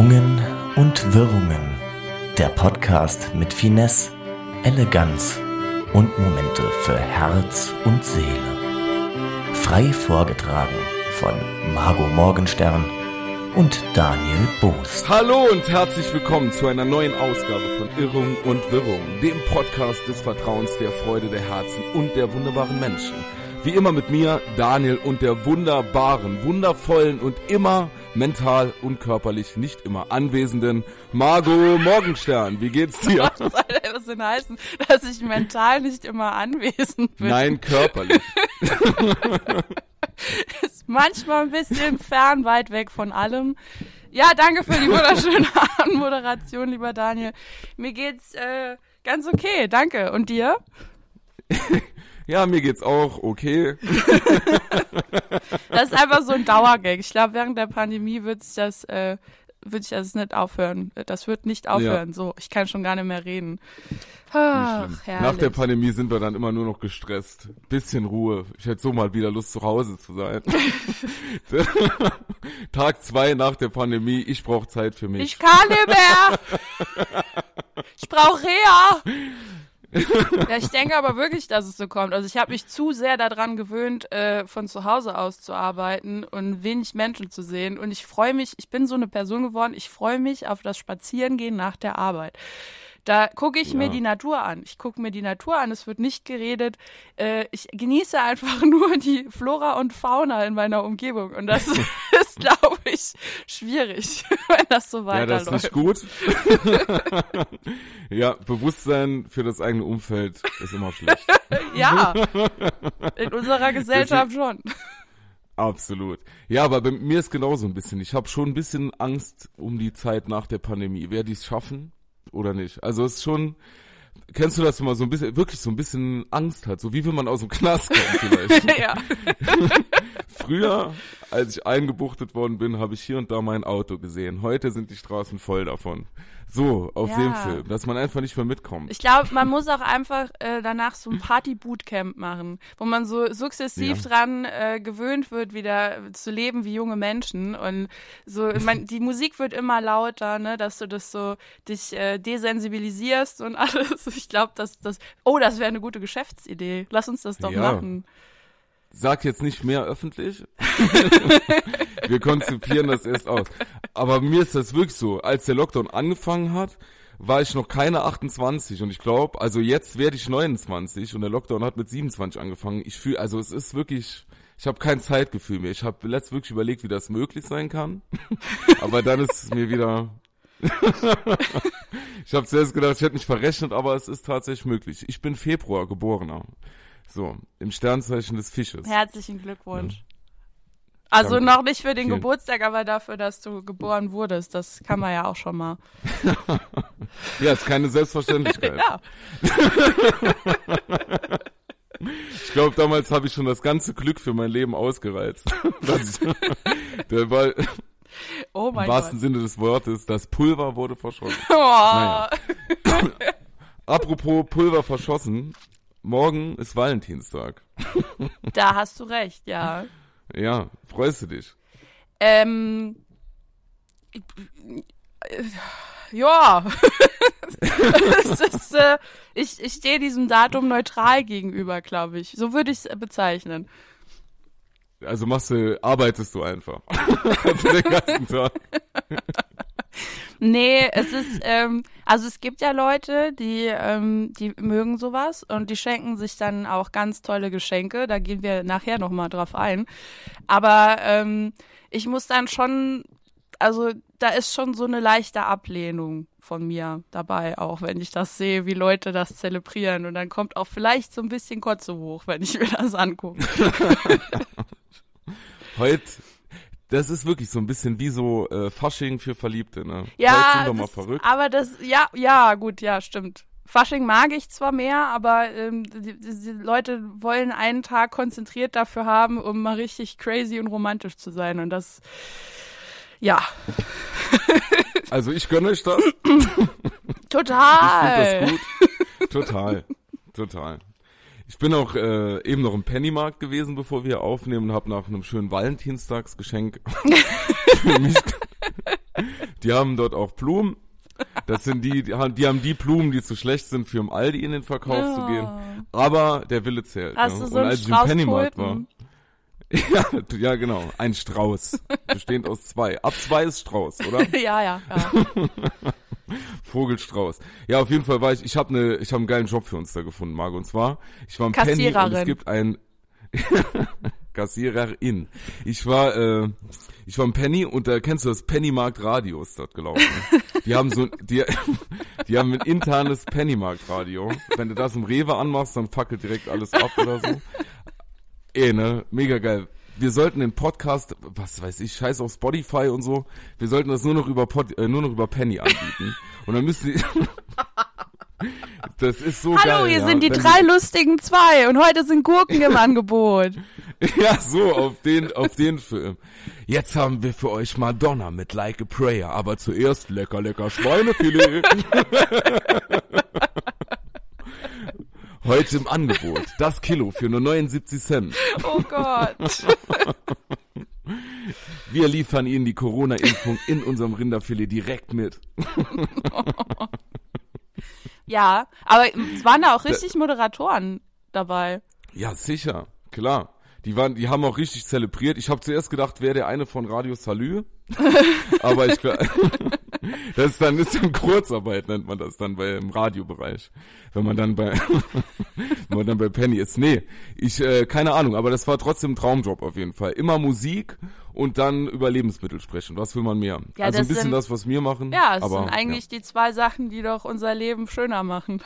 Schwungen und Wirrungen. Der Podcast mit Finesse, Eleganz und Momente für Herz und Seele. Frei vorgetragen von Margot Morgenstern und Daniel Boos. Hallo und herzlich willkommen zu einer neuen Ausgabe von Irrung und Wirrung, dem Podcast des Vertrauens, der Freude, der Herzen und der wunderbaren Menschen. Wie immer mit mir, Daniel, und der wunderbaren, wundervollen und immer mental und körperlich nicht immer anwesenden Margot Morgenstern. Wie geht's dir? Was soll das denn heißen, dass ich mental nicht immer anwesend bin? Nein, körperlich. Ist manchmal ein bisschen fern, weit weg von allem. Ja, danke für die wunderschöne Anmoderation, lieber Daniel. Mir geht's äh, ganz okay, danke. Und dir? Ja, mir geht's auch okay. Das ist einfach so ein Dauergag. Ich glaube, während der Pandemie wird sich das, äh, wird sich das nicht aufhören. Das wird nicht aufhören. So, ich kann schon gar nicht mehr reden. Ach. Nach der Pandemie sind wir dann immer nur noch gestresst. Bisschen Ruhe. Ich hätte so mal wieder Lust, zu Hause zu sein. Tag zwei nach der Pandemie. Ich brauche Zeit für mich. Ich kann nicht mehr. Ich brauche Reha. Ja, ich denke aber wirklich, dass es so kommt. Also ich habe mich zu sehr daran gewöhnt, äh, von zu Hause aus zu arbeiten und wenig Menschen zu sehen. Und ich freue mich, ich bin so eine Person geworden, ich freue mich auf das Spazierengehen nach der Arbeit. Da gucke ich mir Ja. die Natur an. Ich gucke mir die Natur an, es wird nicht geredet. Äh, ich genieße einfach nur die Flora und Fauna in meiner Umgebung. Und das ist, glaube ich, schwierig, wenn das so ja, weiterläuft. das ist nicht gut. ja, Bewusstsein für das eigene Umfeld ist immer schlecht. Ja, in unserer Gesellschaft schon. Absolut. Ja, aber bei mir ist genauso ein bisschen. Ich habe schon ein bisschen Angst um die Zeit nach der Pandemie. Wer die es schaffen oder nicht? Also es ist schon. Kennst du das, man so ein bisschen, wirklich so ein bisschen Angst hat, so wie wenn man aus dem Knast kommt vielleicht? Ja. Früher, als ich eingebuchtet worden bin, habe ich hier und da mein Auto gesehen. Heute sind die Straßen voll davon. So, auf Ja. dem Film, dass man einfach nicht mehr mitkommt. Ich glaube, man muss auch einfach äh, danach so ein Party-Bootcamp machen, wo man so sukzessiv Ja. dran äh, gewöhnt wird, wieder zu leben wie junge Menschen. Und so, ich mein, die Musik wird immer lauter, ne, dass du das so dich äh, desensibilisierst und alles. Ich glaube, dass das. Oh, das wäre eine gute Geschäftsidee. Lass uns das doch Ja. machen. Sag jetzt nicht mehr öffentlich. Wir konzipieren das erst aus. Aber mir ist das wirklich so. Als der Lockdown angefangen hat, war ich noch keine 28 und ich glaube, also jetzt werde ich 29 und der Lockdown hat mit 27 angefangen. Ich fühle, also es ist wirklich, ich habe kein Zeitgefühl mehr. Ich habe letzt wirklich überlegt, wie das möglich sein kann. Aber dann ist es mir wieder. ich habe zuerst gedacht, ich hätte mich verrechnet, aber es ist tatsächlich möglich. Ich bin Februar geborener. So, im Sternzeichen des Fisches. Herzlichen Glückwunsch. Also Danke. noch nicht für den Vielen- Geburtstag, aber dafür, dass du geboren wurdest. Das kann man ja auch schon mal. Ja, ist keine Selbstverständlichkeit. Ja. Ich glaube, damals habe ich schon das ganze Glück für mein Leben ausgereizt. Das, der war Oh im mein wahrsten Gott. Sinne des Wortes, das Pulver wurde verschossen. Oh. Naja. Apropos Pulver verschossen, morgen ist Valentinstag. Da hast du recht, ja. Ja, freust du dich? Ähm, äh, ja. ist, äh, ich ich stehe diesem Datum neutral gegenüber, glaube ich. So würde ich es bezeichnen. Also machst du, arbeitest du einfach. Den ganzen Tag. Nee, es ist, ähm, also es gibt ja Leute, die, ähm, die mögen sowas und die schenken sich dann auch ganz tolle Geschenke. Da gehen wir nachher nochmal drauf ein. Aber ähm, ich muss dann schon, also da ist schon so eine leichte Ablehnung von mir dabei, auch wenn ich das sehe, wie Leute das zelebrieren. Und dann kommt auch vielleicht so ein bisschen Kotze hoch, wenn ich mir das angucke. Heute, das ist wirklich so ein bisschen wie so äh, Fasching für Verliebte, ne? Heute Ja, sind wir mal das, verrückt. aber das, ja, ja, gut, ja, stimmt. Fasching mag ich zwar mehr, aber ähm, die, die, die Leute wollen einen Tag konzentriert dafür haben, um mal richtig crazy und romantisch zu sein. Und das, ja, Also ich gönne euch das. total. Ich finde das gut. Total. Total. Ich bin auch äh, eben noch im Pennymarkt gewesen, bevor wir aufnehmen und habe nach einem schönen Valentinstagsgeschenk für mich Die haben dort auch Blumen. Das sind die, die haben die, Blumen, die zu schlecht sind, für im Aldi in den Verkauf Ja. zu gehen. Aber der Wille zählt. Hast ne? du so Und als ich im Pennymarkt war. Ja, ja, genau. Ein Strauß. Bestehend aus zwei. Ab zwei ist Strauß, oder? ja, ja, ja. Vogelstrauß. Ja, auf jeden Fall war ich, ich habe ne, ich habe einen geilen Job für uns da gefunden, Marco. Und zwar, ich war im Penny und es gibt ein Kassiererin. Ich war, äh, ich war im Penny und da kennst du das Pennymarkt Radio ist dort gelaufen. Die haben so, die, die haben ein internes Pennymarkt Radio. Wenn du das im Rewe anmachst, dann fackelt direkt alles ab oder so. Eh, ne, mega geil. Wir sollten den Podcast, was weiß ich, scheiß auf Spotify und so. Wir sollten das nur noch über Pod, äh, nur noch über Penny anbieten. Und dann müsst ihr, das ist so geil. Hallo, hier ja. sind die Wenn drei lustigen zwei und heute sind Gurken im Angebot. Ja, so, auf den, auf den Film. Jetzt haben wir für euch Madonna mit Like a Prayer, aber zuerst lecker, lecker Schweinefilet. Heute im Angebot. Das Kilo für nur 79 Cent. Oh Gott. Wir liefern Ihnen die Corona-Impfung in unserem Rinderfilet direkt mit. Ja, aber es waren da auch richtig Moderatoren dabei. Ja, sicher, klar. Die waren, die haben auch richtig zelebriert. Ich habe zuerst gedacht, wäre der eine von Radio Salü. Aber ich glaub- das ist dann ist dann Kurzarbeit nennt man das dann bei im Radiobereich, wenn man dann bei wenn man dann bei Penny ist. Nee, ich äh, keine Ahnung, aber das war trotzdem ein Traumjob auf jeden Fall. Immer Musik und dann über Lebensmittel sprechen. Was will man mehr? Ja, also ein das bisschen sind- das, was wir machen. Ja, es aber, sind eigentlich die zwei Sachen, die doch unser Leben schöner machen.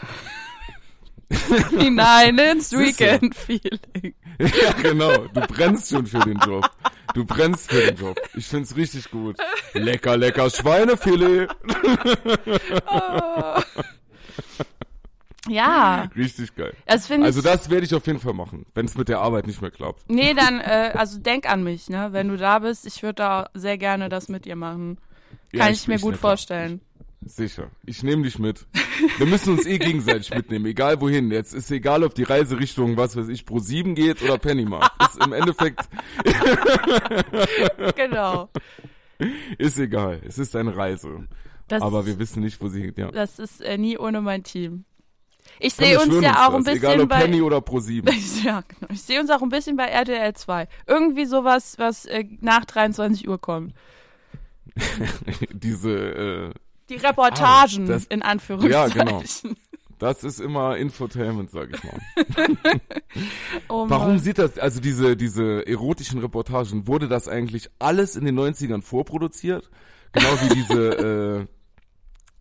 Hinein ins. Weekend-Feeling. Ja. ja, genau. Du brennst schon für den Job. Du brennst für den Job. Ich find's richtig gut. Lecker, lecker Schweinefilet. Ja, Richtig geil. das Also ich. das werde ich auf jeden Fall machen, wenn es mit der Arbeit nicht mehr klappt. Nee, dann, äh, also denk an mich, ne? Wenn du da bist, ich würde da sehr gerne das mit dir machen. Ja, Kann ich, mir ich- gut na klar. Sicher. Ich nehme dich mit. Wir müssen uns eh gegenseitig mitnehmen, egal wohin. Jetzt ist egal, ob die Reiserichtung, was weiß ich, pro 7 geht oder Pennymarkt. Ist im Endeffekt, Genau. ist egal. Es ist eine Reise. Das, Aber wir wissen nicht, wo sie geht. Ja. das ist äh, nie ohne mein Team. Ich sehe uns ja auch ein bisschen Egal ob bei. Penny oder pro 7. ja, genau. Ich sehe uns auch ein bisschen bei RTL 2. Irgendwie sowas, was äh, nach 23 Uhr kommt. Diese, äh, Die Reportagen, Ah, das- in Anführungszeichen. Ja, genau. das ist immer Infotainment, sag ich mal. Oh Warum sieht das, also diese, diese erotischen Reportagen, wurde das eigentlich alles in den 90ern vorproduziert? Genau wie diese,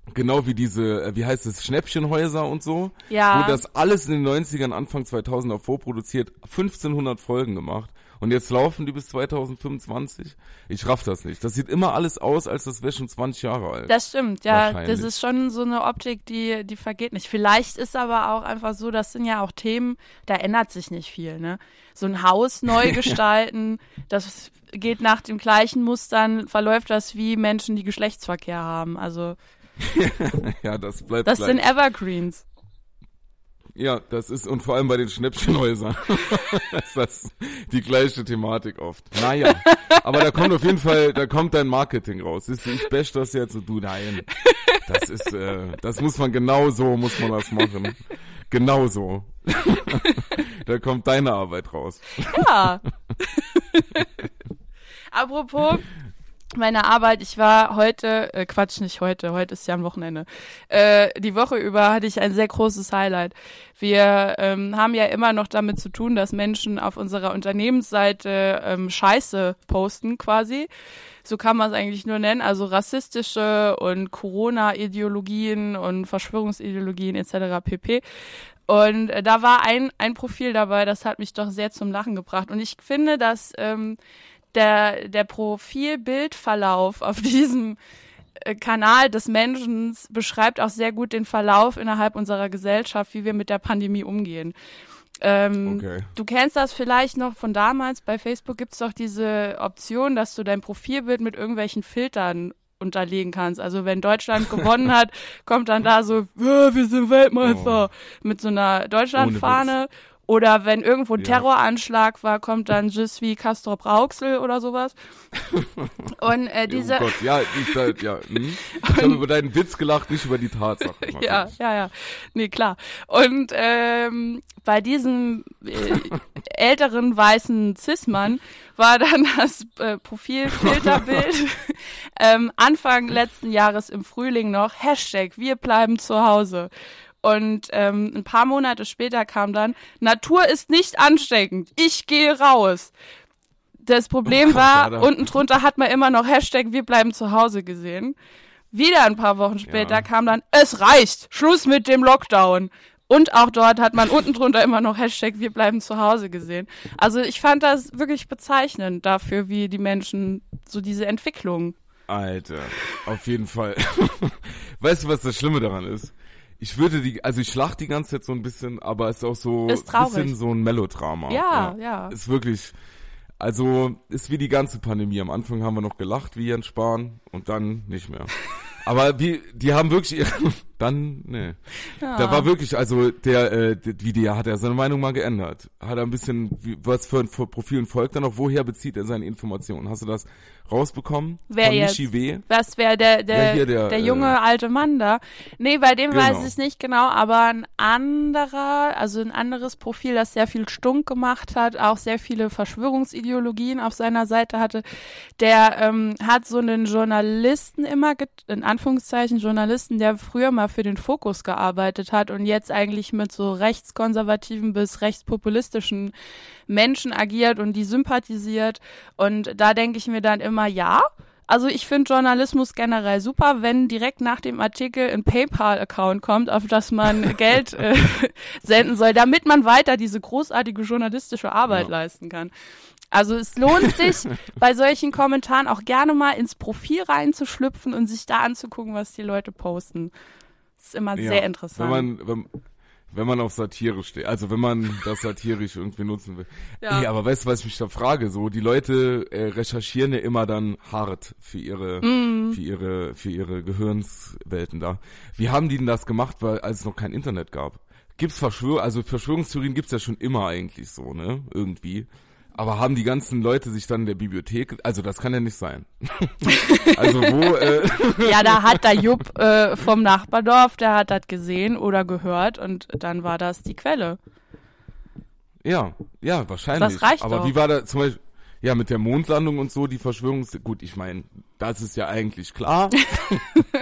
äh, genau wie diese, äh, wie heißt es, Schnäppchenhäuser und so? Ja. Wurde das alles in den 90ern, Anfang 2000er vorproduziert, 1500 Folgen gemacht. Und jetzt laufen die bis 2025? Ich raff das nicht. Das sieht immer alles aus, als das wäre schon 20 Jahre alt. Das stimmt, ja. Das ist schon so eine Optik, die, die vergeht nicht. Vielleicht ist aber auch einfach so, das sind ja auch Themen, da ändert sich nicht viel, ne? So ein Haus neu gestalten, das geht nach den gleichen Mustern, verläuft das wie Menschen, die Geschlechtsverkehr haben. Also, ja, das bleibt das gleich. sind Evergreens. Ja, das ist, und vor allem bei den Schnäppchenhäusern ist das die gleiche Thematik oft. Naja, aber da kommt auf jeden Fall, da kommt dein Marketing raus. Siehst du, ich bash das jetzt und du, nein. Das ist, äh, das muss man genau so, muss man das machen. Genau so. da kommt deine Arbeit raus. Ja. Apropos meine Arbeit, ich war heute, äh, Quatsch, nicht heute, heute ist ja ein Wochenende. Äh, die Woche über hatte ich ein sehr großes Highlight. Wir ähm, haben ja immer noch damit zu tun, dass Menschen auf unserer Unternehmensseite ähm, Scheiße posten quasi. So kann man es eigentlich nur nennen. Also rassistische und Corona-Ideologien und Verschwörungsideologien etc. pp. Und äh, da war ein, ein Profil dabei, das hat mich doch sehr zum Lachen gebracht. Und ich finde, dass ähm, der, der Profilbildverlauf auf diesem äh, Kanal des Menschen beschreibt auch sehr gut den Verlauf innerhalb unserer Gesellschaft, wie wir mit der Pandemie umgehen. Ähm, Okay. Du kennst das vielleicht noch von damals. Bei Facebook gibt's doch diese Option, dass du dein Profilbild mit irgendwelchen Filtern unterlegen kannst. Also wenn Deutschland gewonnen hat, kommt dann da so, "Ja, wir sind Weltmeister, mit so einer Deutschlandfahne. Oder wenn irgendwo ein. Terroranschlag war, kommt dann Just wie Castor Brauxel oder sowas. Und äh, diese, oh Gott, ja, ich, da, ja. Hm? Ich habe über deinen Witz gelacht, nicht über die Tatsache. Ja, ja, ja. Nee, klar. Und ähm, bei diesem äh, älteren weißen Cis-Mann war dann das äh, Profilfilterbild ähm, Anfang letzten Jahres im Frühling noch Hashtag Wir bleiben zu Hause. Und ähm, ein paar Monate später kam dann Natur ist nicht ansteckend. Ich gehe raus. Das Problem Oh war, da- unten drunter hat man immer noch Hashtag Wir bleiben zu Hause gesehen. Wieder ein paar Wochen später Ja. kam dann, es reicht, Schluss mit dem Lockdown. Und auch dort hat man unten drunter immer noch Hashtag Wir bleiben zu Hause gesehen. Also ich fand das wirklich bezeichnend dafür, wie die Menschen so diese Entwicklung. Alter, auf jeden Fall. weißt du, was das Schlimme daran ist? Ich würde die, also ich lach die ganze Zeit so ein bisschen, aber es ist auch so ein bisschen so ein Melodrama. Ja, ja. Ist wirklich, also ist wie die ganze Pandemie. Am Anfang haben wir noch gelacht wie Jens Spahn und dann nicht mehr. Aber wie, die haben wirklich ihre, dann, nee. Da war wirklich, also der, äh, wie der hat er seine Meinung mal geändert. Hat er ein bisschen, wie, was für ein für Profil folgt er noch, woher bezieht er seine Informationen? Hast du das rausbekommen? Wer Von jetzt? Michi W. Was wäre der, der, Ja, hier der, der äh, junge alte Mann da? Nee, bei dem Genau. weiß ich nicht genau, aber ein anderer, also ein anderes Profil, das sehr viel Stunk gemacht hat, auch sehr viele Verschwörungsideologien auf seiner Seite hatte, der ähm, hat so einen Journalisten immer, in Anführungszeichen Journalisten, der früher mal für den Fokus gearbeitet hat und jetzt eigentlich mit so rechtskonservativen bis rechtspopulistischen Menschen agiert und die sympathisiert. Und da denke ich mir dann immer, ja, also ich finde Journalismus generell super, wenn direkt nach dem Artikel ein PayPal-Account kommt, auf das man Geld äh, senden soll, damit man weiter diese großartige journalistische Arbeit Ja. leisten kann. Also es lohnt sich bei solchen Kommentaren auch gerne mal ins Profil reinzuschlüpfen und sich da anzugucken, was die Leute posten. Das ist immer Ja, sehr interessant. Wenn man, wenn, wenn man auf Satire steht, also wenn man das satirisch irgendwie nutzen will. Ja. Ey, aber weißt du, was ich mich da frage? So, die Leute äh, recherchieren ja immer dann hart für ihre, Mhm. für ihre, für ihre Gehirnswelten da. Wie haben die denn das gemacht, weil als es noch kein Internet gab? Gibt's Verschwör, also Verschwörungstheorien gibt's ja schon immer eigentlich so, ne? Irgendwie. Aber haben die ganzen Leute sich dann in der Bibliothek, also das kann ja nicht sein. also wo, äh, Ja, da hat der Jupp äh, vom Nachbardorf, der hat das gesehen oder gehört und dann war das die Quelle. Ja, ja, wahrscheinlich. Das reicht Aber doch. wie war da zum Beispiel, ja, mit der Mondlandung und so, die Verschwörungs... Gut, ich meine, das ist ja eigentlich klar.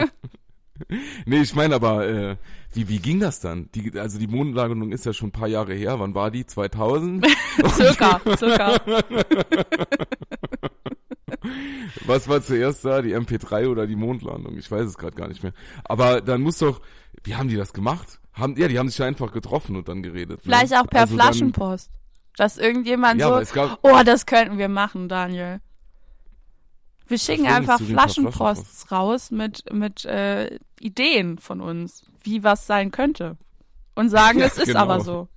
nee, ich meine aber, äh, wie, wie ging das dann? Die, also die Mondlandung ist ja schon ein paar Jahre her. Wann war die? 2000? Circa, circa. Was war zuerst da? Die MP3 oder die Mondlandung? Ich weiß es gerade gar nicht mehr. Aber dann muss doch, wie haben die das gemacht? Haben, ja, die haben sich einfach getroffen und dann geredet. ne? Vielleicht auch per Also dann- Flaschenpost. Dass irgendjemand Ja, so, gab, oh, das könnten wir machen, Daniel. Wir schicken einfach Flaschenposts raus mit, mit äh, Ideen von uns, wie was sein könnte. Und sagen, Ja, es ist genau. aber so.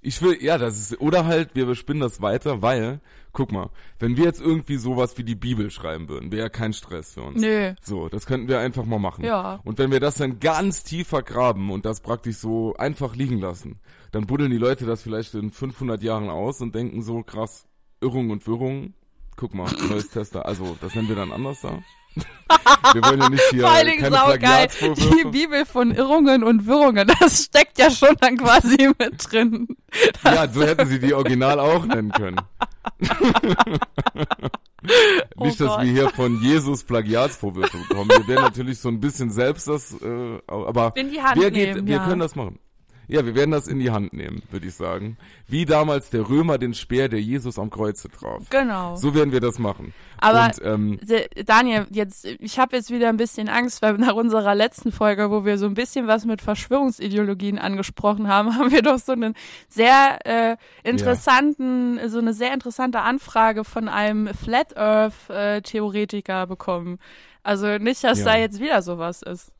Ich will, ja, das ist, oder halt, wir bespinnen das weiter, weil, guck mal, wenn wir jetzt irgendwie sowas wie die Bibel schreiben würden, wäre ja kein Stress für uns. Nö. So, das könnten wir einfach mal machen. Ja. Und wenn wir das dann ganz tief vergraben und das praktisch so einfach liegen lassen, dann buddeln die Leute das vielleicht in 500 Jahren aus und denken so, krass, Irrung und Wirrung, guck mal, neues Tester, also, das nennen wir dann anders da. wir wollen ja nicht hier Vor allen Dingen saugeil. Die. Bibel von Irrungen und Wirrungen, das steckt ja schon dann quasi mit drin. Ja, so hätten sie die Original auch nennen können. Oh Nicht, dass Gott. wir hier von Jesus Plagiatsvorwürfe bekommen. Wir werden natürlich so ein bisschen selbst das, äh, aber wer geht, nehmen, wir ja. können das machen. Ja, wir werden das in die Hand nehmen, würde ich sagen. Wie damals der Römer den Speer, der Jesus am Kreuze traf. Genau. So werden wir das machen. Aber Und, ähm, Daniel, jetzt, ich habe jetzt wieder ein bisschen Angst, weil nach unserer letzten Folge, wo wir so ein bisschen was mit Verschwörungsideologien angesprochen haben, haben wir doch so einen sehr äh, interessanten, so eine sehr interessante Anfrage von einem Flat Earth äh, Theoretiker bekommen. Also nicht, dass Ja. da jetzt wieder sowas ist.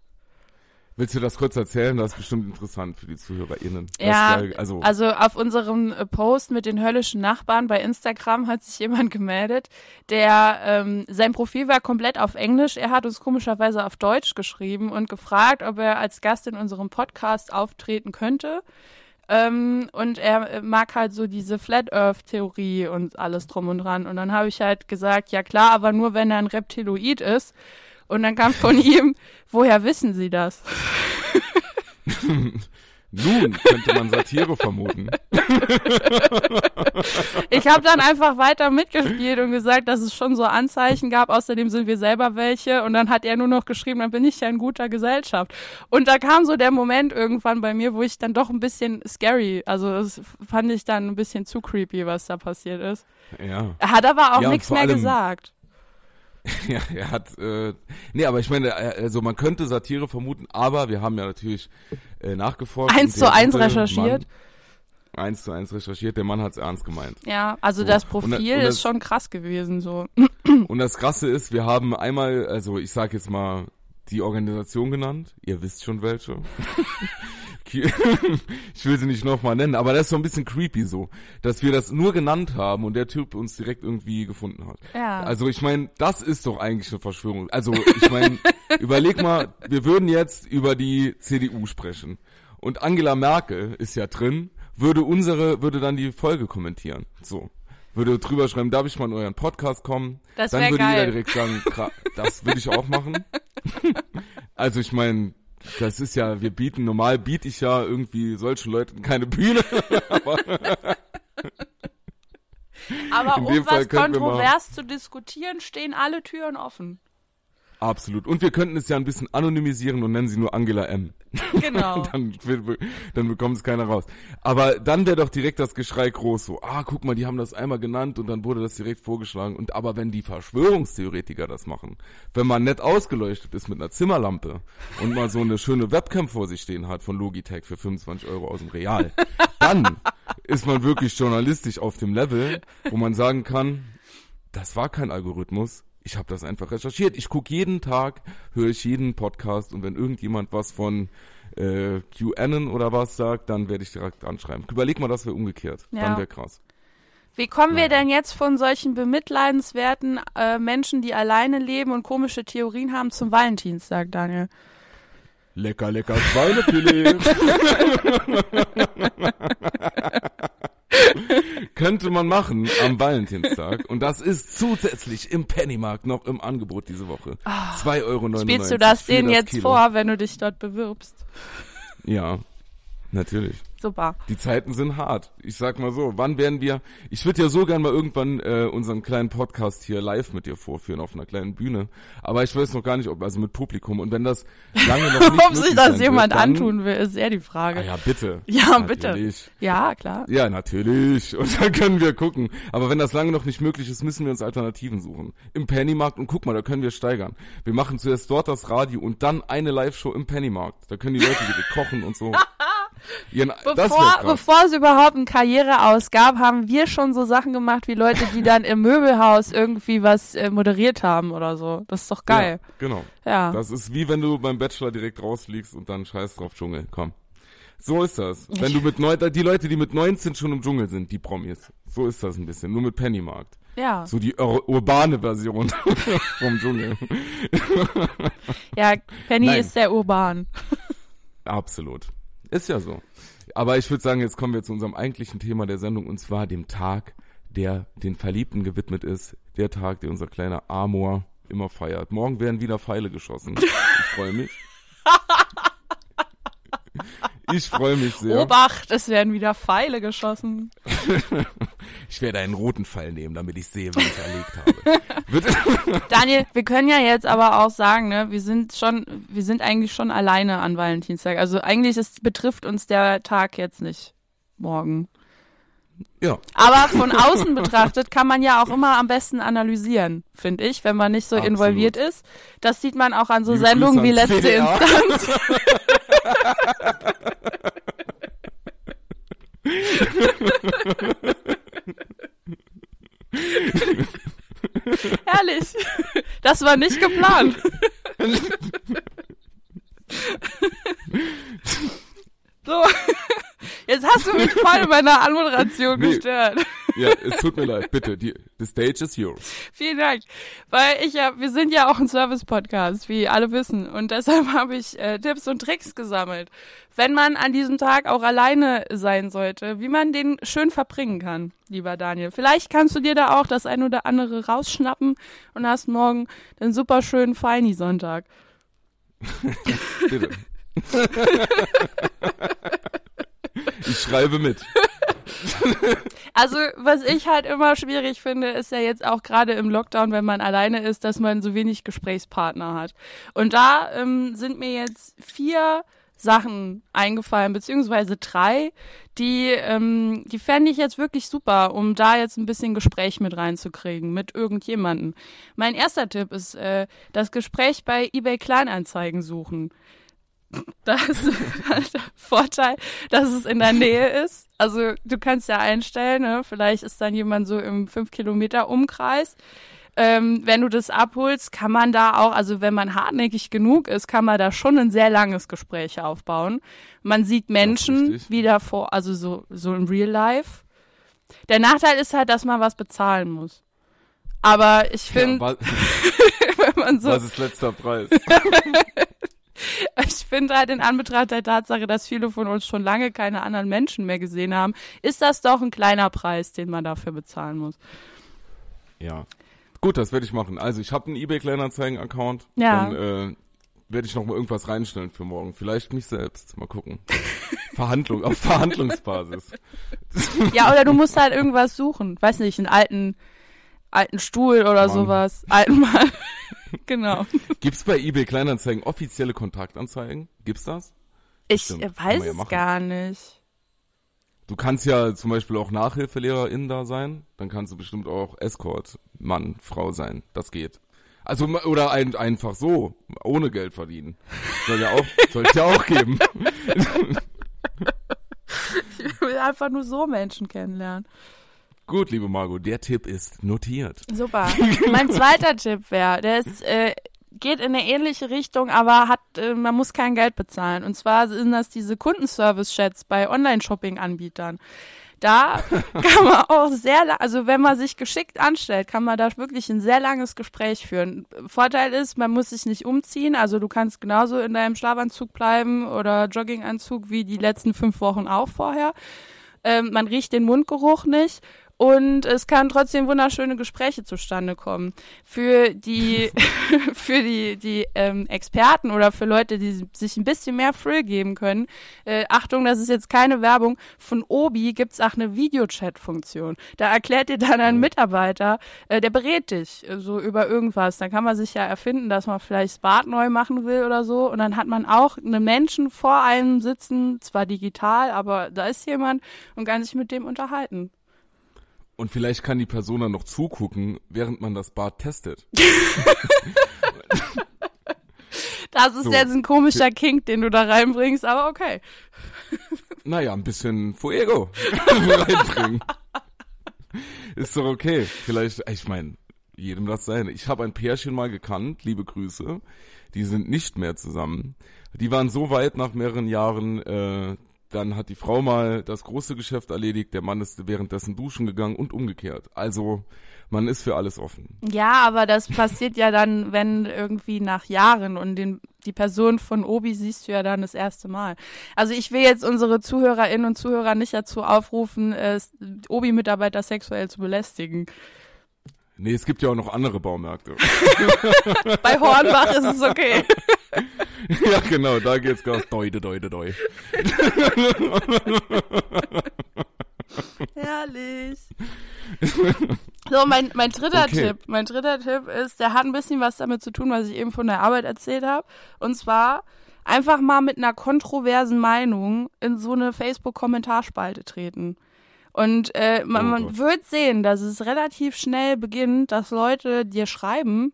Willst du das kurz erzählen? Das ist bestimmt interessant für die ZuhörerInnen. Ja, also, Also auf unserem äh, Post mit den höllischen Nachbarn bei Instagram hat sich jemand gemeldet, der ähm, sein Profil war komplett auf Englisch. Er hat uns komischerweise auf Deutsch geschrieben und gefragt, ob er als Gast in unserem Podcast auftreten könnte. Ähm, und er mag halt so diese Flat Earth Theorie und alles drum und dran. Und dann habe ich halt gesagt, ja klar, aber nur wenn er ein Reptiloid ist. Und dann kam von ihm, woher wissen Sie das? Nun könnte man Satire vermuten. Ich habe dann einfach weiter mitgespielt und gesagt, dass es schon so Anzeichen gab. Außerdem sind wir selber welche. Und dann hat er nur noch geschrieben, dann bin ich ja in guter Gesellschaft. Und da kam so der Moment irgendwann bei mir, wo ich dann doch ein bisschen scary, also das fand ich dann ein bisschen zu creepy, was da passiert ist. Ja. Er hat aber auch Ja, nichts mehr gesagt. Ja, er hat, äh, nee, aber ich meine, also man könnte Satire vermuten, aber wir haben ja natürlich äh, nachgeforscht. Eins und zu eins recherchiert. Mann, eins zu eins recherchiert, der Mann hat's ernst gemeint. Ja, also So. das Und Profil und ist das- schon krass gewesen, so. Und das Krasse ist, wir haben einmal, also ich sag jetzt mal die Organisation genannt, ihr wisst schon welche. ich will sie nicht nochmal nennen, aber das ist so ein bisschen creepy so, dass wir das nur genannt haben und der Typ uns direkt irgendwie gefunden hat. Ja. Also ich meine, das ist doch eigentlich eine Verschwörung. Also ich meine, überleg mal, wir würden jetzt über die CDU sprechen und Angela Merkel ist ja drin, würde unsere, würde dann die Folge kommentieren. So. Würde drüber schreiben, darf ich mal in euren Podcast kommen? Das dann würde jeder geil. direkt sagen, das würde ich auch machen. also ich meine, das ist ja, wir bieten, normal biete ich ja irgendwie solchen Leuten keine Bühne. Aber In um was kontrovers zu diskutieren, stehen alle Türen offen. Absolut. Und wir könnten es ja ein bisschen anonymisieren und nennen sie nur Angela M. Genau. dann, dann bekommt es keiner raus. Aber dann wäre doch direkt das Geschrei groß so, ah, guck mal, die haben das einmal genannt und dann wurde das direkt vorgeschlagen. Und aber wenn die Verschwörungstheoretiker das machen, wenn man nett ausgeleuchtet ist mit einer Zimmerlampe und mal so eine schöne Webcam vor sich stehen hat von Logitech für 25 Euro aus dem Real, dann ist man wirklich journalistisch auf dem Level, wo man sagen kann, das war kein Algorithmus. Ich habe das einfach recherchiert. Ich gucke jeden Tag, höre ich jeden Podcast und wenn irgendjemand was von äh, QAnon oder was sagt, dann werde ich direkt anschreiben. Überleg mal, das wäre umgekehrt. Ja. Dann wäre krass. Wie kommen wir Naja. denn jetzt von solchen bemitleidenswerten äh, Menschen, die alleine leben und komische Theorien haben, zum Valentinstag, Daniel? Lecker, lecker Schweinefilet. Könnte man machen am Valentinstag. Und das ist zusätzlich im Pennymarkt noch im Angebot diese Woche. 2,99 Euro. Spielst du das denen jetzt Kilo. vor, wenn du dich dort bewirbst? Ja, natürlich. Super. Die Zeiten sind hart. Ich sag mal so, wann werden wir, ich würde ja so gern mal irgendwann äh, unseren kleinen Podcast hier live mit dir vorführen auf einer kleinen Bühne. Aber ich weiß noch gar nicht, ob, also mit Publikum. Und wenn das lange noch nicht Ob sich das jemand wird, antun will, ist eher die Frage. Ah ja, bitte. Ja, bitte. Natürlich. Ja, klar. Ja, natürlich. Und dann können wir gucken. Aber wenn das lange noch nicht möglich ist, müssen wir uns Alternativen suchen. Im Pennymarkt und guck mal, da können wir steigern. Wir machen zuerst dort das Radio und dann eine Live-Show im Pennymarkt. Da können die Leute direkt kochen und so. Wär Bevor, bevor es überhaupt eine Karriere ausgab, haben wir schon so Sachen gemacht wie Leute, die dann im Möbelhaus irgendwie was äh, moderiert haben oder so. Das ist doch geil. Ja, genau. Ja. Das ist wie wenn du beim Bachelor direkt rausfliegst und dann scheiß drauf Dschungel. Komm. So ist das. Wenn du mit neun, die Leute, die mit 19 schon im Dschungel sind, die Promis. So ist das ein bisschen. Nur mit Pennymarkt. Ja. So die ur urbane Version vom Dschungel. Ja, Penny Nein. ist sehr urban. Absolut. Ist ja so. Aber ich würde sagen, jetzt kommen wir zu unserem eigentlichen Thema der Sendung und zwar dem Tag, der den Verliebten gewidmet ist. Der Tag, der unser kleiner Amor immer feiert. Morgen werden wieder Pfeile geschossen. Ich freue mich. Ich freue mich sehr. Obacht, es werden wieder Pfeile geschossen. Ich werde einen roten Pfeil nehmen, damit ich sehe, wie ich erlegt habe. Daniel, wir können ja jetzt aber auch sagen, ne, wir sind schon, wir sind eigentlich schon alleine an Valentinstag. Also eigentlich ist, betrifft uns der Tag jetzt nicht morgen. ja, Aber von außen betrachtet kann man ja auch immer am besten analysieren, finde ich, wenn man nicht so Absolut. involviert ist. Das sieht man auch an so Liebe Sendungen wie letzte WDR. Instanz. Herrlich. Das war nicht geplant. So, jetzt hast du mich voll in meiner Anmoderation Nee. gestört. ja, es tut mir leid, bitte. Die, the stage is yours. Vielen Dank. Weil ich ja, wir sind ja auch ein Service-Podcast, wie alle wissen. Und deshalb habe ich äh, Tipps und Tricks gesammelt. Wenn man an diesem Tag auch alleine sein sollte, wie man den schön verbringen kann, lieber Daniel. Vielleicht kannst du dir da auch das ein oder andere rausschnappen und hast morgen einen super schönen Feini-Sonntag. bitte. ich schreibe mit. Also, was ich halt immer schwierig finde, ist ja jetzt auch gerade im Lockdown, wenn man alleine ist, dass man so wenig Gesprächspartner hat. Und da ähm, sind mir jetzt vier Sachen eingefallen, beziehungsweise drei, die, ähm, die fände ich jetzt wirklich super, um da jetzt ein bisschen Gespräch mit reinzukriegen, mit irgendjemanden. Mein erster Tipp ist, äh, das Gespräch bei eBay Kleinanzeigen suchen. Das ist halt der Vorteil, dass es in der Nähe ist. Also du kannst ja einstellen, ne? vielleicht ist dann jemand so im 5 Kilometer Umkreis. Ähm, wenn du das abholst, kann man da auch, also wenn man hartnäckig genug ist, kann man da schon ein sehr langes Gespräch aufbauen. Man sieht Menschen wieder vor, also so, so im Real Life. Der Nachteil ist halt, dass man was bezahlen muss. Aber ich finde, Ja, wenn man so was ist letzter Preis? Ich finde halt in Anbetracht der Tatsache, dass viele von uns schon lange keine anderen Menschen mehr gesehen haben, ist das doch ein kleiner Preis, den man dafür bezahlen muss. Ja. Gut, das werde ich machen. Also ich habe einen eBay Kleinanzeigen-Account. Ja. Dann äh, werde ich noch mal irgendwas reinstellen für morgen. Vielleicht mich selbst. Mal gucken. Verhandlung, auf Verhandlungsbasis. Ja, oder du musst halt irgendwas suchen. Weiß nicht, einen alten, alten Stuhl oder Mann. sowas. Alten Mann. genau. Gibt's bei eBay Kleinanzeigen offizielle Kontaktanzeigen? Gibt's das? Ich Stimmt, weiß ja es gar nicht. Du kannst ja zum Beispiel auch NachhilfelehrerInnen da sein. Dann kannst du bestimmt auch Escort, Mann, Frau sein. Das geht. Also, oder ein, einfach so, ohne Geld verdienen. Soll ja auch, soll ja auch geben. Ich will einfach nur so Menschen kennenlernen. Gut, liebe Margot, der Tipp ist notiert. Super. mein zweiter Tipp wäre, der ist, äh, geht in eine ähnliche Richtung, aber hat, äh, man muss kein Geld bezahlen. Und zwar sind das diese Kundenservice-Chats bei Online-Shopping-Anbietern. Da kann man auch sehr, also wenn man sich geschickt anstellt, kann man da wirklich ein sehr langes Gespräch führen. Vorteil ist, man muss sich nicht umziehen, also du kannst genauso in deinem Schlafanzug bleiben oder Jogginganzug wie die letzten fünf Wochen auch vorher. Ähm, man riecht den Mundgeruch nicht und es kann trotzdem wunderschöne Gespräche zustande kommen. Für die, für die, die ähm, Experten oder für Leute, die sich ein bisschen mehr Thrill geben können, äh, Achtung, das ist jetzt keine Werbung, von Obi gibt's auch eine Videochat-Funktion. Da erklärt dir dann ein Mitarbeiter, äh, der berät dich äh, so über irgendwas. Dann kann man sich ja erfinden, dass man vielleicht das Bad neu machen will oder so und dann hat man auch einen Menschen vor einem sitzen, zwar digital, aber da ist jemand und kann sich mit dem unterhalten. Und vielleicht kann die Person dann noch zugucken, während man das Bad testet. Das ist So. jetzt ein komischer Kink, den du da reinbringst, aber okay. Naja, ein bisschen Fuego reinbringen. Ist doch okay. Vielleicht, ich meine, jedem das seine. Ich habe ein Pärchen mal gekannt, liebe Grüße. Die sind nicht mehr zusammen. Die waren so weit nach mehreren Jahren, äh, dann hat die Frau mal das große Geschäft erledigt, der Mann ist währenddessen duschen gegangen und umgekehrt. Also, man ist für alles offen. Ja, aber das passiert ja dann, wenn irgendwie nach Jahren und den, die Person von Obi siehst du ja dann das erste Mal. Also ich will jetzt unsere Zuhörerinnen und Zuhörer nicht dazu aufrufen, Obi-Mitarbeiter sexuell zu belästigen. Nee, es gibt ja auch noch andere Baumärkte. Bei Hornbach ist es okay. ja, genau, da geht's Gas. Deude, deude, deu. Herrlich. So, mein, mein dritter Okay. Tipp. Mein dritter Tipp ist, der hat ein bisschen was damit zu tun, was ich eben von der Arbeit erzählt habe. Und zwar einfach mal mit einer kontroversen Meinung in so eine Facebook-Kommentarspalte treten. Und äh, man, Oh man wird sehen, dass es relativ schnell beginnt, dass Leute dir schreiben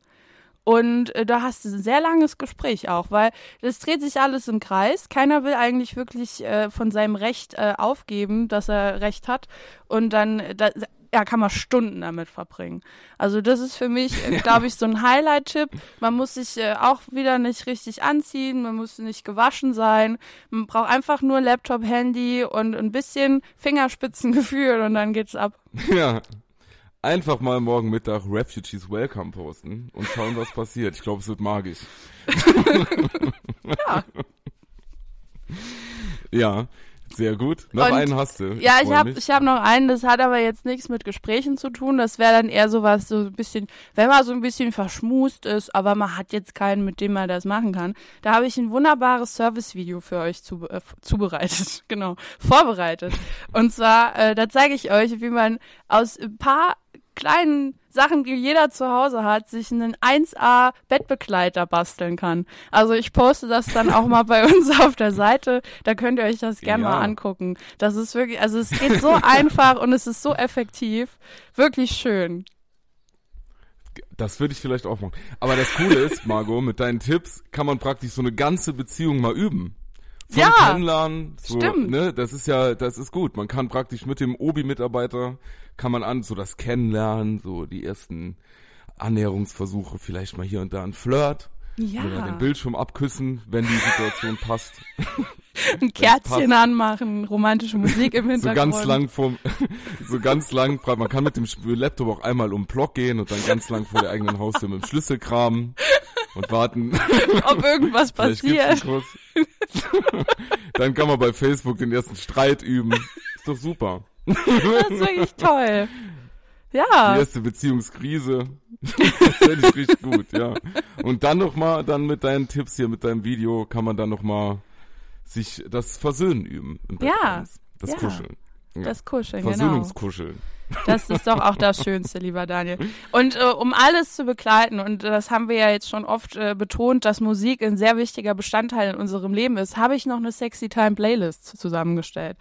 und äh, da hast du ein sehr langes Gespräch auch, weil das dreht sich alles im Kreis. Keiner will eigentlich wirklich äh, von seinem Recht äh, aufgeben, dass er Recht hat. Und dann, da, ja, kann man Stunden damit verbringen. Also das ist für mich, äh, glaube ich, so ein Highlight-Tipp. Man muss sich äh, auch wieder nicht richtig anziehen, man muss nicht gewaschen sein. Man braucht einfach nur Laptop, Handy und ein bisschen Fingerspitzengefühl und dann geht's ab. Ja. Einfach mal morgen Mittag Refugees Welcome posten und schauen, was passiert. Ich glaube, es wird magisch. Ja. Ja, sehr gut. Noch Und- einen hast du. Ja, ich habe ich hab noch einen, das hat aber jetzt nichts mit Gesprächen zu tun. Das wäre dann eher sowas, so ein bisschen, wenn man so ein bisschen verschmust ist, aber man hat jetzt keinen, mit dem man das machen kann. Da habe ich ein wunderbares Servicevideo für euch zu, äh, zubereitet, genau, vorbereitet. Und zwar, äh, da zeige ich euch, wie man aus ein paar kleinen Sachen, die jeder zu Hause hat, sich einen 1A Bettbegleiter basteln kann. Also ich poste das dann auch mal bei uns auf der Seite. Da könnt ihr euch das gerne mal angucken. Das ist wirklich, also es geht so einfach und es ist so effektiv. Wirklich schön. Das würde ich vielleicht auch machen. Aber das Coole ist, Margot, mit deinen Tipps kann man praktisch so eine ganze Beziehung mal üben. Vom Ja, Kennenlernen, so, stimmt. ne, das ist ja, das ist gut. Man kann praktisch mit dem Obi-Mitarbeiter, kann man an, so das Kennenlernen, so die ersten Annäherungsversuche, vielleicht mal hier und da ein Flirt. Oder den Bildschirm abküssen, wenn die Situation passt. Ein Kerzchen anmachen, romantische Musik im So Hintergrund. ganz lang vor, so ganz lang, man kann mit dem Laptop auch einmal um den Block gehen und dann ganz lang vor der eigenen Haustür mit dem Schlüssel kramen und warten, Ob irgendwas passiert. Dann kann man bei Facebook den ersten Streit üben. Ist doch super. Das ist wirklich toll. Die Ja, erste Beziehungskrise. Das finde ich richtig gut, ja. Und dann noch mal, dann mit deinen Tipps hier, mit deinem Video, kann man dann noch mal sich das Versöhnen üben. Ja. Das ja. Kuscheln. Das Kuscheln, genau. Versöhnungskuscheln. Das ist doch auch das Schönste, lieber Daniel. Und äh, um alles zu begleiten, und das haben wir ja jetzt schon oft äh, betont, dass Musik ein sehr wichtiger Bestandteil in unserem Leben ist, habe ich noch eine Sexy Time Playlist zusammengestellt.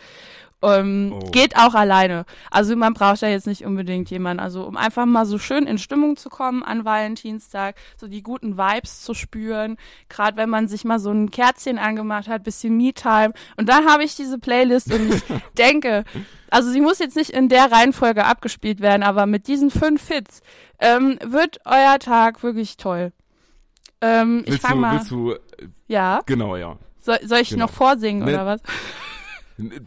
Ähm, Oh. Geht auch alleine. Also man braucht ja jetzt nicht unbedingt jemanden. Also um einfach mal so schön in Stimmung zu kommen an Valentinstag, so die guten Vibes zu spüren, gerade wenn man sich mal so ein Kerzchen angemacht hat, bisschen Me-Time. Und dann habe ich diese Playlist und ich denke, also sie muss jetzt nicht in der Reihenfolge abgespielt werden, aber mit diesen fünf Hits ähm, wird euer Tag wirklich toll. Ähm, ich Willst fange du, mal. willst du, äh, Ja. genau, ja. Soll, soll ich Genau. noch vorsingen Nee. oder was?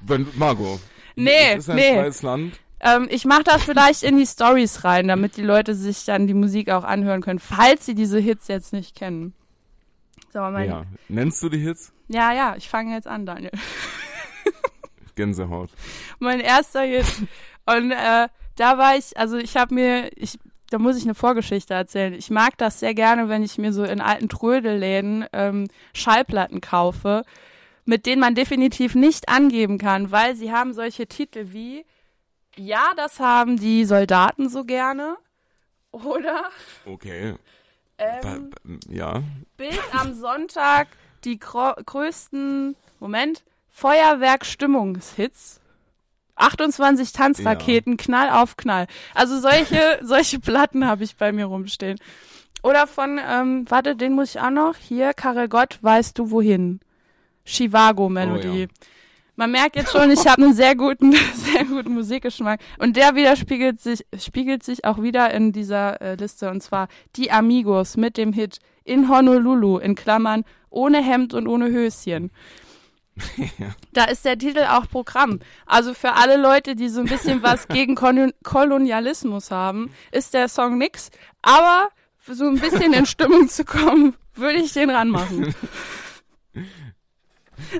Wenn, Margot. Nee, ist ein nee. freies Land. Ähm, ich mache das vielleicht in die Stories rein, damit die Leute sich dann die Musik auch anhören können, falls sie diese Hits jetzt nicht kennen. So, mein, ja. Ja. Nennst du die Hits? ja, ich fange jetzt an, Daniel. Gänsehaut. mein erster Hit. Und äh, da war ich, also ich habe mir, ich, da muss ich eine Vorgeschichte erzählen. Ich mag das sehr gerne, wenn ich mir so in alten Trödelläden ähm, Schallplatten kaufe, mit denen man definitiv nicht angeben kann, weil sie haben solche Titel wie Ja, das haben die Soldaten so gerne. Oder Okay. ähm, ja. Bild am Sonntag die größten, Moment, Feuerwerk-Stimmungshits. 28 Tanzraketen, Knall auf Knall. Also solche, solche Platten habe ich bei mir rumstehen. Oder von, ähm, warte, den muss ich auch noch. Hier, Karel Gott, weißt du wohin? Chivago-Melodie. Oh ja. Man merkt jetzt schon, ich habe einen sehr guten, sehr guten Musikgeschmack. Und der widerspiegelt sich, spiegelt sich auch wieder in dieser äh, Liste. Und zwar Die Amigos mit dem Hit In Honolulu, in Klammern, ohne Hemd und ohne Höschen. Da ist der Titel auch Programm. Also für alle Leute, die so ein bisschen was gegen Kon Kolonialismus haben, ist der Song nix. Aber für so ein bisschen in Stimmung zu kommen, würde ich den ranmachen.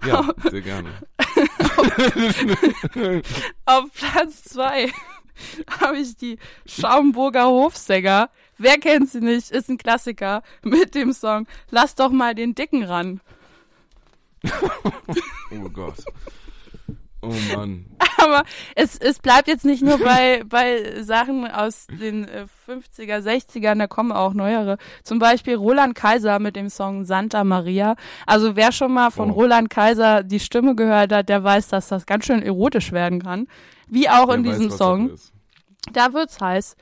Ja, sehr gerne. Auf Platz zwei habe ich die Schaumburger Hofsänger. Wer kennt sie nicht? Ist ein Klassiker mit dem Song Lass doch mal den Dicken ran. Oh Gott. Oh Mann. Aber es, es bleibt jetzt nicht nur bei, bei Sachen aus den äh, 50er, 60ern, da kommen auch neuere. Zum Beispiel Roland Kaiser mit dem Song Santa Maria. Also wer schon mal von Oh. Roland Kaiser die Stimme gehört hat, der weiß, dass das ganz schön erotisch werden kann. Wie auch in Wer diesem weiß, was Song. Da wird's heiß.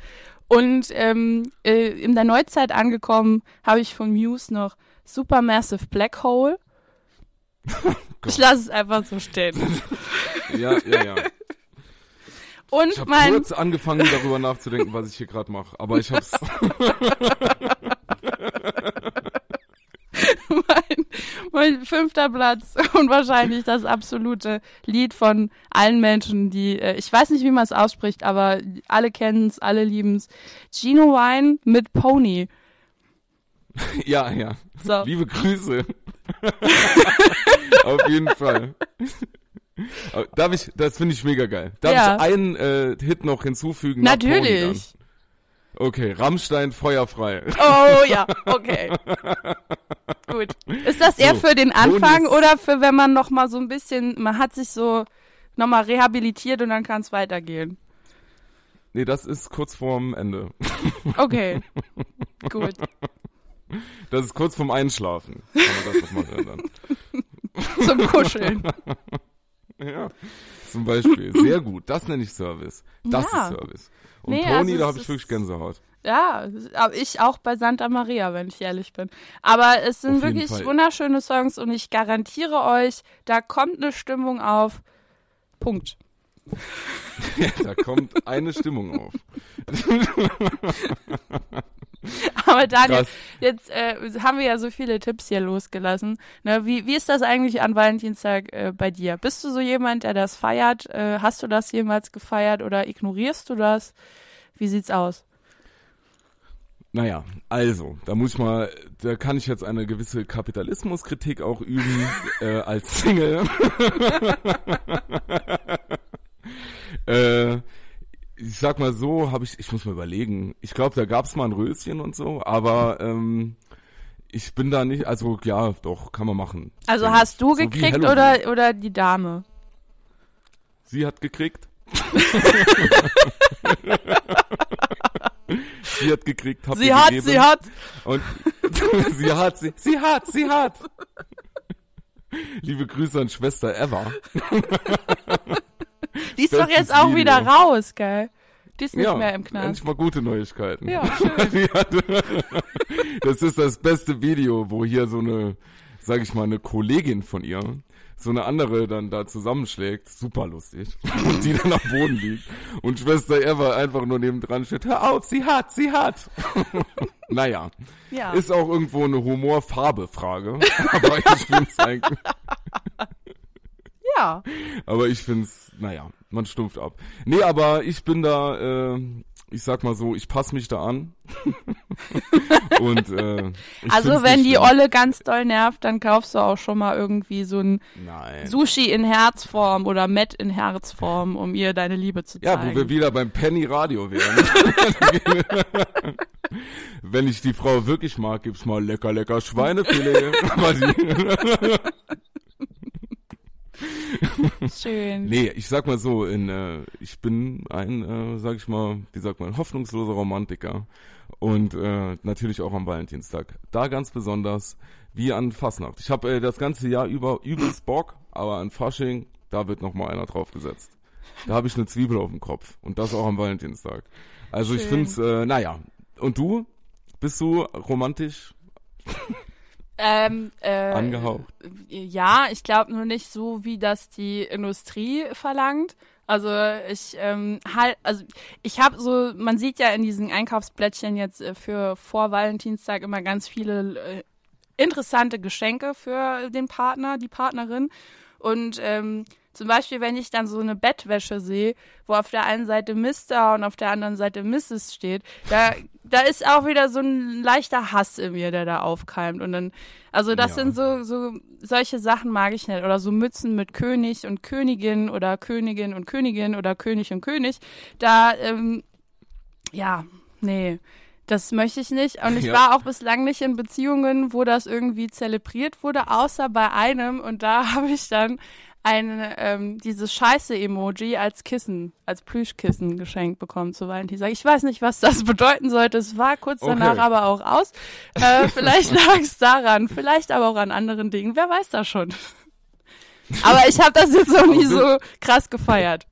Und ähm, äh, in der Neuzeit angekommen, habe ich von Muse noch Supermassive Black Hole. ich lasse es einfach so stehen. Ja, ja, ja. Und Ich habe kurz angefangen, darüber nachzudenken, was ich hier gerade mache. Aber ich hab's. mein, mein fünfter Platz und wahrscheinlich das absolute Lied von allen Menschen, die, äh, ich weiß nicht, wie man es ausspricht, aber alle kennen es, alle lieben es. Gino Wine mit Pony. ja, ja. So. Liebe Grüße. Auf jeden Fall. Darf ich, das finde ich mega geil. Darf Ja. ich einen äh, Hit noch hinzufügen? Natürlich. Okay, Rammstein feuerfrei. Oh ja, okay. Gut. Ist das eher So, für den Anfang oder für wenn man noch mal so ein bisschen, man hat sich so noch mal rehabilitiert und dann kann es weitergehen? Nee, das ist kurz vorm Ende. Okay. Gut. Das ist kurz vorm Einschlafen. Kann man das nochmal ändern. Zum Kuscheln. Ja, zum Beispiel. Sehr gut. Das nenne ich Service. Das Ja. ist Service. Und Nee, Pony, also da habe ich wirklich Gänsehaut. Ja, aber ich auch bei Santa Maria, wenn ich ehrlich bin. Aber es sind wirklich Fall. wunderschöne Songs und ich garantiere euch, da kommt eine Stimmung auf. Punkt. Da kommt eine Stimmung auf. Aber Daniel, Krass. jetzt äh, haben wir ja so viele Tipps hier losgelassen. Ne, wie, wie ist das eigentlich an Valentinstag äh, bei dir? Bist du so jemand, der das feiert? Äh, hast du das jemals gefeiert oder ignorierst du das? Wie sieht's aus? Naja, also, da muss ich mal, da kann ich jetzt eine gewisse Kapitalismuskritik auch üben, äh, als Single. äh, ich sag mal so, habe ich, ich muss mal überlegen, ich glaube, da gab's mal ein Röschen und so, aber ähm, ich bin da nicht, also ja, doch, kann man machen. Also Denke hast du So gekriegt oder, oder die Dame? Sie hat gekriegt. sie hat gekriegt, hab Sie hat, gegeben. sie hat. Und sie hat, sie, sie hat, sie hat. Liebe Grüße an Schwester Eva. Die ist doch Bestes jetzt auch Video. wieder raus, gell? Die ist nicht ja, mehr im Knast. endlich mal gute Neuigkeiten. Ja, schön. Das ist das beste Video, wo hier so eine, sag ich mal, eine Kollegin von ihr so eine andere dann da zusammenschlägt. Super lustig. Und die dann am Boden liegt. Und Schwester Eva einfach nur nebendran steht, hör auf, sie hat, sie hat. naja. Ja. Ist auch irgendwo eine Humor-Farbe-Frage. Aber ich find's eigentlich, ja. aber ich find's, naja, man stumpft ab. Nee, aber ich bin da, äh, ich sag mal so, ich passe mich da an. Und äh, Also wenn die. Olle ganz doll nervt, dann kaufst du auch schon mal irgendwie so ein Nein. Sushi in Herzform oder Met in Herzform, um ihr deine Liebe zu Ja, zeigen. wo wir wieder beim Penny Radio wären. Wenn ich die Frau wirklich mag, gibt's mal lecker, lecker Schweinefilet. Schön. nee, ich sag mal so, in, äh, ich bin ein, äh, sag ich mal, wie sagt man, hoffnungsloser Romantiker. Und äh, natürlich auch am Valentinstag. Da ganz besonders wie an Fasnacht. Ich habe äh, das ganze Jahr über übelst Bock, aber an Fasching, da wird noch mal einer draufgesetzt. Da habe ich eine Zwiebel auf dem Kopf. Und das auch am Valentinstag. Also ich Schön. find's, äh, naja. Und du? Bist du romantisch Ähm, äh, angehaucht? Ja, ich glaube nur nicht so, wie das die Industrie verlangt. Also ich ähm, halt, also ich habe so, man sieht ja in diesen Einkaufsplättchen jetzt äh, für vor Valentinstag immer ganz viele äh, interessante Geschenke für den Partner, die Partnerin. Und ähm, zum Beispiel, wenn ich dann so eine Bettwäsche sehe, wo auf der einen Seite Mr. und auf der anderen Seite Mrs. steht, da, da ist auch wieder so ein leichter Hass in mir, der da aufkeimt. Und dann, also das Ja. sind so, so, solche Sachen mag ich nicht. Oder so Mützen mit König und Königin oder Königin und Königin oder König und König. Da, ähm, ja, nee. Das möchte ich nicht. Und ich Ja. war auch bislang nicht in Beziehungen, wo das irgendwie zelebriert wurde, außer bei einem. Und da habe ich dann ein, ähm, dieses Scheiße-Emoji als Kissen, als Plüschkissen geschenkt bekommen zu Valentinstag. Ich weiß nicht, was das bedeuten sollte. Es war kurz danach Okay. aber auch aus. Äh, vielleicht lag es daran, vielleicht aber auch an anderen Dingen. Wer weiß das schon. Aber ich habe das jetzt noch nie so krass gefeiert.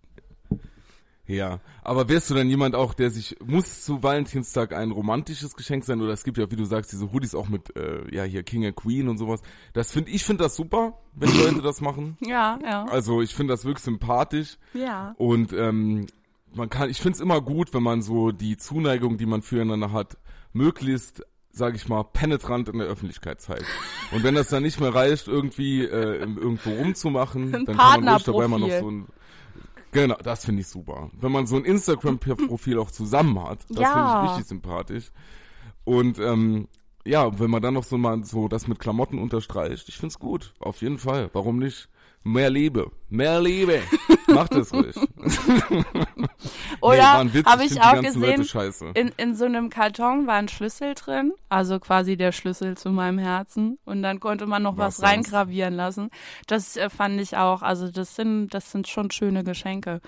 Ja, aber wärst du denn jemand auch, der sich, muss zu Valentinstag ein romantisches Geschenk sein oder es gibt ja, wie du sagst, diese Hoodies auch mit, äh, ja, hier King and Queen und sowas. Das finde ich, finde das super, wenn Leute das machen. Ja, ja. Also ich finde das wirklich sympathisch Ja. und ähm, man kann, ich find's immer gut, wenn man so die Zuneigung, die man füreinander hat, möglichst, sag ich mal, penetrant in der Öffentlichkeit zeigt. Und wenn das dann nicht mehr reicht, irgendwie äh, irgendwo rumzumachen, Ein dann kann man ruhig dabei mal noch so ein Genau, das finde ich super. Wenn man so ein Instagram-Profil auch zusammen hat, das Ja. finde ich richtig sympathisch. Und ähm, ja, wenn man dann noch so mal so das mit Klamotten unterstreicht, ich find's gut, auf jeden Fall. Warum nicht? Mehr Liebe, mehr Liebe. Macht das ruhig. nee, Oder Witz, habe ich auch gesehen, in, in so einem Karton war ein Schlüssel drin, also quasi der Schlüssel zu meinem Herzen. Und dann konnte man noch was, Was reingravieren lassen. Das äh, fand ich auch, also das sind, das sind schon schöne Geschenke.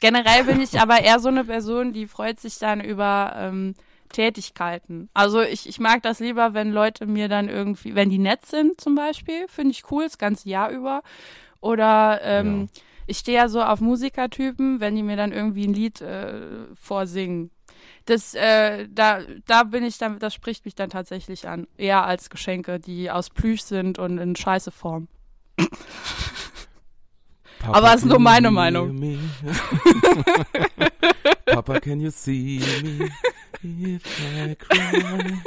Generell bin ich aber eher so eine Person, die freut sich dann über ähm, Tätigkeiten. Also ich, ich mag das lieber, wenn Leute mir dann irgendwie, wenn die nett sind zum Beispiel, finde ich cool, das ganze Jahr über. Oder ähm, Ja. Ich stehe ja so auf Musikertypen, wenn die mir dann irgendwie ein Lied äh, vorsingen. Das, äh, da, da bin ich dann, das spricht mich dann tatsächlich an. Eher als Geschenke, die aus Plüsch sind und in scheiße Form. Papa, aber ist nur meine Meinung. Papa, can you see me? If I cry.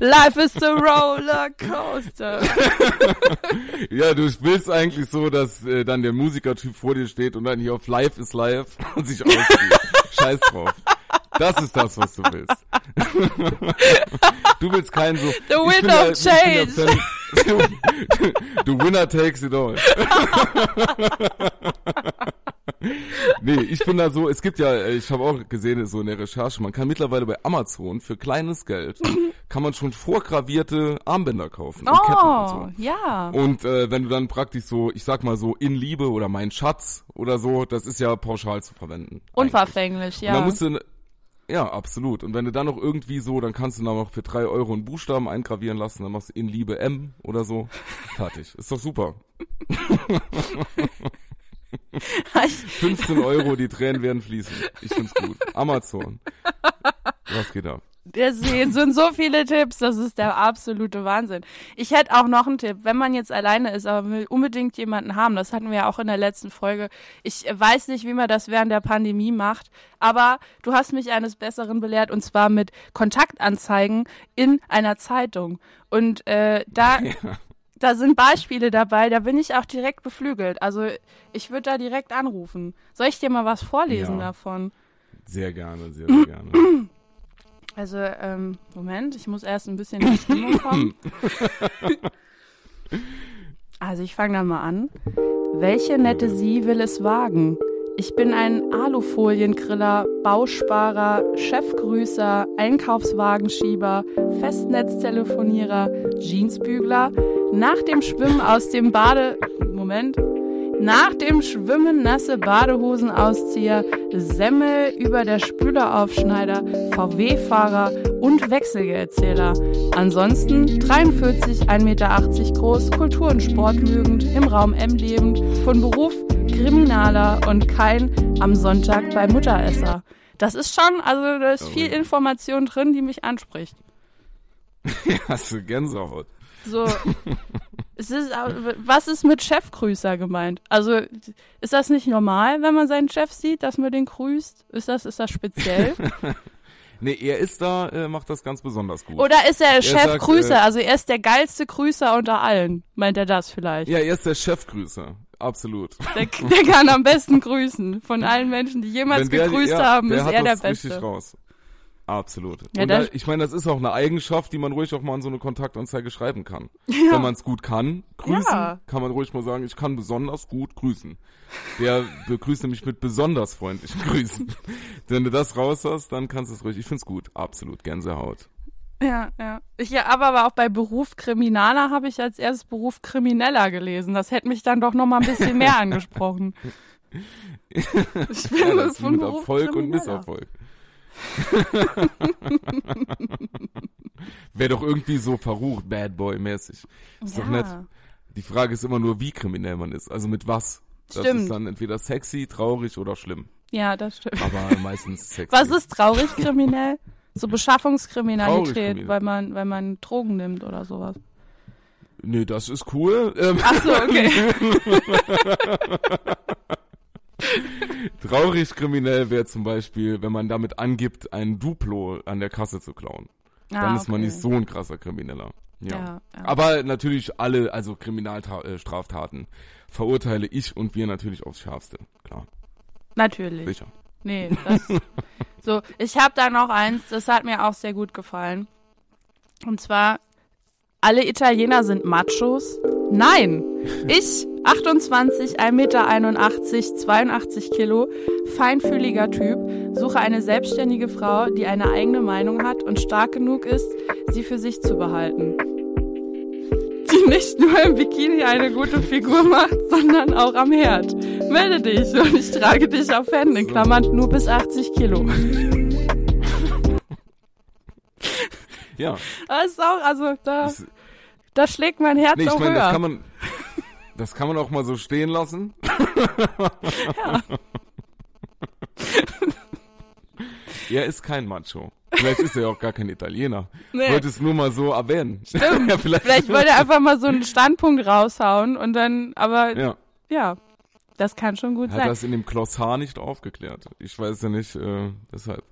Life is a roller coaster. Ja, du willst eigentlich so, dass äh, dann der Musikertyp vor dir steht und dann hier auf Live is Live und sich auszieht. Scheiß drauf. Das ist das, was du willst. du willst keinen so. The ja- of ja change. Fan- Du winner takes it all. nee, ich bin da so, es gibt ja, äh, ich habe auch gesehen, so in der Recherche, man kann mittlerweile bei Amazon für kleines Geld, kann man schon vorgravierte Armbänder kaufen und Ketten und so. Oh, ja. Und äh, wenn du dann praktisch so, ich sag mal so, in Liebe oder mein Schatz oder so, das ist ja pauschal zu verwenden. Unverfänglich, Und dann ja. musst du, ja, absolut. Und wenn du dann noch irgendwie so, dann kannst du dann noch für drei Euro einen Buchstaben eingravieren lassen, dann machst du in Liebe M oder so. Fertig. Ist doch super. 15 Euro, die Tränen werden fließen. Ich find's gut. Amazon. Was geht ab? Das sind so viele Tipps, das ist der absolute Wahnsinn. Ich hätte auch noch einen Tipp, wenn man jetzt alleine ist, aber will unbedingt jemanden haben, das hatten wir ja auch in der letzten Folge. Ich weiß nicht, wie man das während der Pandemie macht, aber du hast mich eines Besseren belehrt und zwar mit Kontaktanzeigen in einer Zeitung. Und äh, da, da sind Beispiele dabei, da bin ich auch direkt beflügelt. Also ich würde da direkt anrufen. Soll ich dir mal was vorlesen Ja. davon? Sehr gerne, sehr, sehr gerne. Also, ähm, Moment, ich muss erst ein bisschen in die Stimmung kommen. also, ich fange dann mal an. Welche nette Sie will es wagen? Ich bin ein Alufoliengriller, Bausparer, Chefgrüßer, Einkaufswagenschieber, Festnetztelefonierer, Jeansbügler, nach dem Schwimmen aus dem Bade... Moment. Nach dem Schwimmen nasse Badehosenauszieher, Semmel über der Spüleraufschneider, VW-Fahrer und Wechselgeldzähler. Ansonsten 43, 1,80 Meter groß, Kultur und Sport mögend, im Raum M lebend, von Beruf Kriminaler und kein am Sonntag bei Mutteresser. Das ist schon, also da ist viel Information drin, die mich anspricht. Hast du Gänsehaut? So, ist, was ist mit Chefgrüßer gemeint? Also, ist das nicht normal, wenn man seinen Chef sieht, dass man den grüßt? Ist das, ist das speziell? Nee, er ist da, äh, macht das ganz besonders gut. Oder ist er Chefgrüßer? sagt, äh, also, er ist der geilste Grüßer unter allen. Meint er das vielleicht? ja, er ist der Chefgrüßer. Absolut. Der, der kann am besten grüßen. Von allen Menschen, die jemals der- gegrüßt ja, haben, ist er der das richtig Beste. raus. Absolut. Ja, und da- ich meine, das ist auch eine Eigenschaft, die man ruhig auch mal in so eine Kontaktanzeige schreiben kann. Wenn man es gut kann, grüßen, Ja. kann man ruhig mal sagen, ich kann besonders gut grüßen. Der begrüßt nämlich mit besonders freundlichen Grüßen. Wenn du das raus hast, dann kannst du es ruhig. Ich find's gut. Absolut. Gänsehaut. Ja, ja. Ich habe aber auch bei Beruf Kriminaler habe ich als erstes Beruf Krimineller gelesen. Das hätte mich dann doch noch mal ein bisschen mehr angesprochen. Ich bin Ja, das ist von mit Beruf Erfolg und. Misserfolg. Wäre doch irgendwie so verrucht, Bad Boy-mäßig. Ist doch Ja. nett. Die Frage ist immer nur, wie kriminell man ist. Also mit was. Das Stimmt. ist dann entweder sexy, traurig oder schlimm. Ja, das stimmt. Aber meistens sexy. Was ist traurig kriminell? So Beschaffungskriminalität, kriminell. weil man, weil man Drogen nimmt oder sowas. Nee, das ist cool. Ähm, Ach so, okay. Traurig kriminell wäre zum Beispiel, wenn man damit angibt, ein Duplo an der Kasse zu klauen. Dann Ah, ist man okay. nicht so ein krasser Krimineller. Ja. Ja, ja. Aber natürlich alle, also Kriminalstraftaten, verurteile ich und wir natürlich aufs Schärfste. Klar, Natürlich. sicher. Nee, das, so, ich habe da noch eins, das hat mir auch sehr gut gefallen. Und zwar, alle Italiener sind Machos? Nein! Ich, 28, 1,81 Meter, 82 Kilo, feinfühliger Typ, suche eine selbstständige Frau, die eine eigene Meinung hat und stark genug ist, sie für sich zu behalten. Die nicht nur im Bikini eine gute Figur macht, sondern auch am Herd. Melde dich und ich trage dich auf Hände, in Klammern nur bis 80 Kilo. Ja, Das ist auch, also da, ich, da schlägt mein Herz nee, ich auch meine, höher. das kann man, das kann man auch mal so stehen lassen. er ist kein Macho. Vielleicht ist er ja auch gar kein Italiener. Nee. Wollte es nur mal so erwähnen. Stimmt. ja, vielleicht, Vielleicht wollte er einfach mal so einen Standpunkt raushauen und dann, aber ja, ja, das kann schon gut hat sein. das in dem Glossar nicht aufgeklärt. Ich weiß ja nicht, äh, deshalb.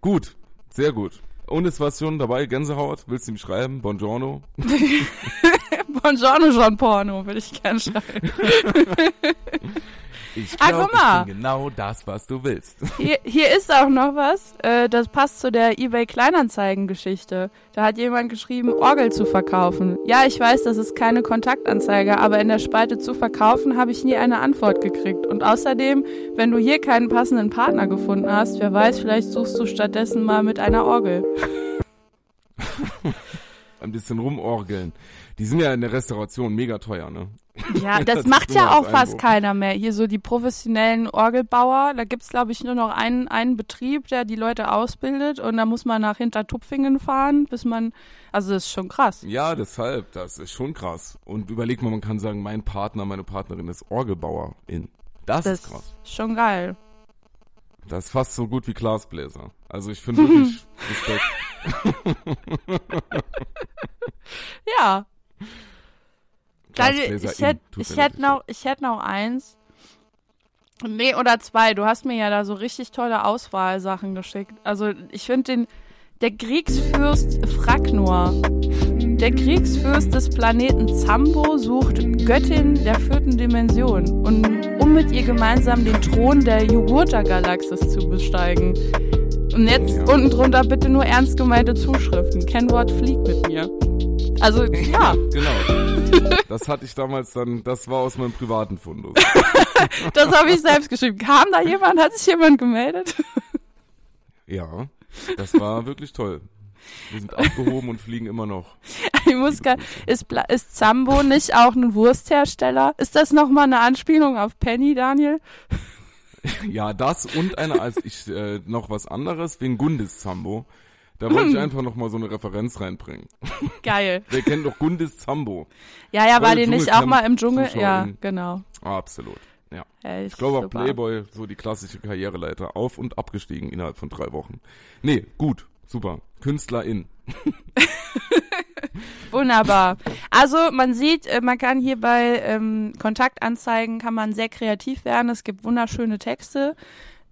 Gut, sehr gut. Und es war schon dabei, Gänsehaut, willst du ihm schreiben? Buongiorno. Buongiorno Jean Porno, würde ich gerne schreiben. Ich Ah, glaub, guck mal. ich bin genau das, was du willst. Hier, hier ist auch noch was, äh, das passt zu der eBay Kleinanzeigen-Geschichte. Da hat jemand geschrieben, Orgel zu verkaufen. Ja, ich weiß, das ist keine Kontaktanzeige, aber in der Spalte zu verkaufen habe ich nie eine Antwort gekriegt. Und außerdem, wenn du hier keinen passenden Partner gefunden hast, wer weiß, vielleicht suchst du stattdessen mal mit einer Orgel. Ein bisschen rumorgeln. Die sind ja in der Restauration mega teuer, ne? Ja, das, Das macht ja auch fast keiner mehr. Hier so die professionellen Orgelbauer, da gibt's glaube ich, nur noch einen, einen Betrieb, der die Leute ausbildet und da muss man nach Hintertupfingen fahren, bis man, also das ist schon krass. Ja, deshalb, das ist schon krass. Und überleg mal, man kann sagen, mein Partner, meine Partnerin ist Orgelbauerin. Das, Das ist krass. ist schon geil. Das ist fast so gut wie Glasbläser. Also ich finde wirklich Respekt. Ja. Glasbläser ich hätte ich hätt noch, ich hätt noch eins. Nee, oder zwei. Du hast mir ja da so richtig tolle Auswahlsachen geschickt. Also ich finde den, der Kriegsfürst Fragnor. Der Kriegsfürst des Planeten Zambo sucht Göttin der vierten Dimension, und, um mit ihr gemeinsam den Thron der Jugurta-Galaxis zu besteigen. Und jetzt Ja. unten drunter bitte nur ernst gemeinte Zuschriften. Kennwort fliegt mit mir. Also, ja. Genau. Das hatte ich damals dann, das war aus meinem privaten Fundus. Das habe ich selbst geschrieben. Kam da jemand? Hat sich jemand gemeldet? Ja, das war wirklich toll. Wir sind abgehoben und fliegen immer noch. Ich muss gar, ist, ist Zambo nicht auch ein Wursthersteller? Ist das nochmal eine Anspielung auf Penny, Daniel? Ja, das und eine als ich äh, noch was anderes wegen Gundis Zambo. Da wollte ich einfach noch mal so eine Referenz reinbringen. Geil. Wer kennt doch Gundis Zambo? Ja, ja, war die nicht auch mal im Dschungel? Ja, genau. Ah, absolut. Ja. Echt, Ich glaube, super. Playboy so die klassische Karriereleiter auf und abgestiegen innerhalb von drei Wochen. Nee, gut, super. Künstlerin. Wunderbar. Also man sieht, äh, man kann hier bei ähm, Kontaktanzeigen kann man sehr kreativ werden. Es gibt wunderschöne Texte,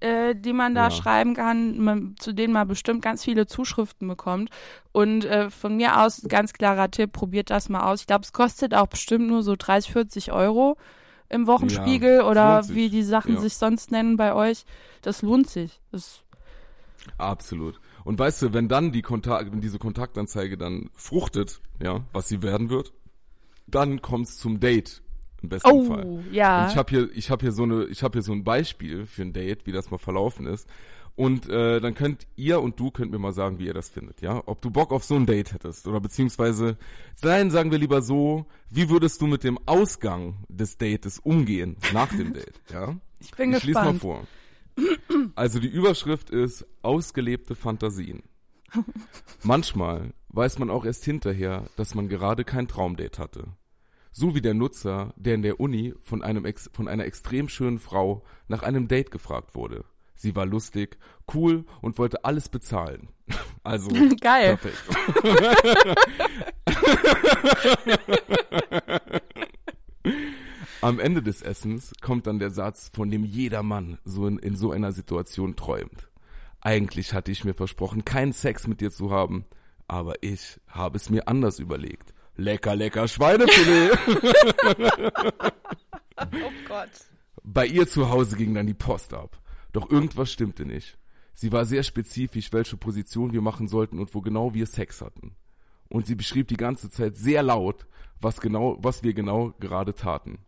äh, die man da Ja. schreiben kann, man, zu denen man bestimmt ganz viele Zuschriften bekommt. Und äh, von mir aus ganz klarer Tipp, probiert das mal aus. Ich glaube, es kostet auch bestimmt nur so 30, 40 Euro im Wochenspiegel Ja, oder wie die Sachen Ja. sich sonst nennen bei euch. Das lohnt sich. Das, Absolut. Und weißt du, wenn dann die Kontakt, wenn diese Kontaktanzeige dann fruchtet, ja, was sie werden wird, dann kommt's zum Date im besten oh, Fall. ja. Und ich habe hier, ich habe hier so eine, ich habe hier so ein Beispiel für ein Date, wie das mal verlaufen ist. Und äh, dann könnt ihr und du könnt mir mal sagen, wie ihr das findet, ja? Ob du Bock auf so ein Date hättest oder beziehungsweise, nein, sagen wir lieber so, wie würdest du mit dem Ausgang des Dates umgehen nach dem Date, ja? ich bin ich lese mal gespannt. vor. Also die Überschrift ist ausgelebte Fantasien. Manchmal weiß man auch erst hinterher, dass man gerade kein Traumdate hatte. So wie der Nutzer, der in der Uni von, einem ex von einer extrem schönen Frau nach einem Date gefragt wurde. Sie war lustig, cool und wollte alles bezahlen. Also Geil. perfekt. am Ende des Essens kommt dann der Satz, von dem jeder Mann so in, in so einer Situation träumt. Eigentlich hatte ich mir versprochen, keinen Sex mit dir zu haben, aber ich habe es mir anders überlegt. Lecker, lecker Schweinefilet. Oh Gott. Bei ihr zu Hause ging dann die Post ab. Doch irgendwas stimmte nicht. Sie war sehr spezifisch, welche Position wir machen sollten und wo genau wir Sex hatten. Und sie beschrieb die ganze Zeit sehr laut, was genau, was wir genau gerade taten.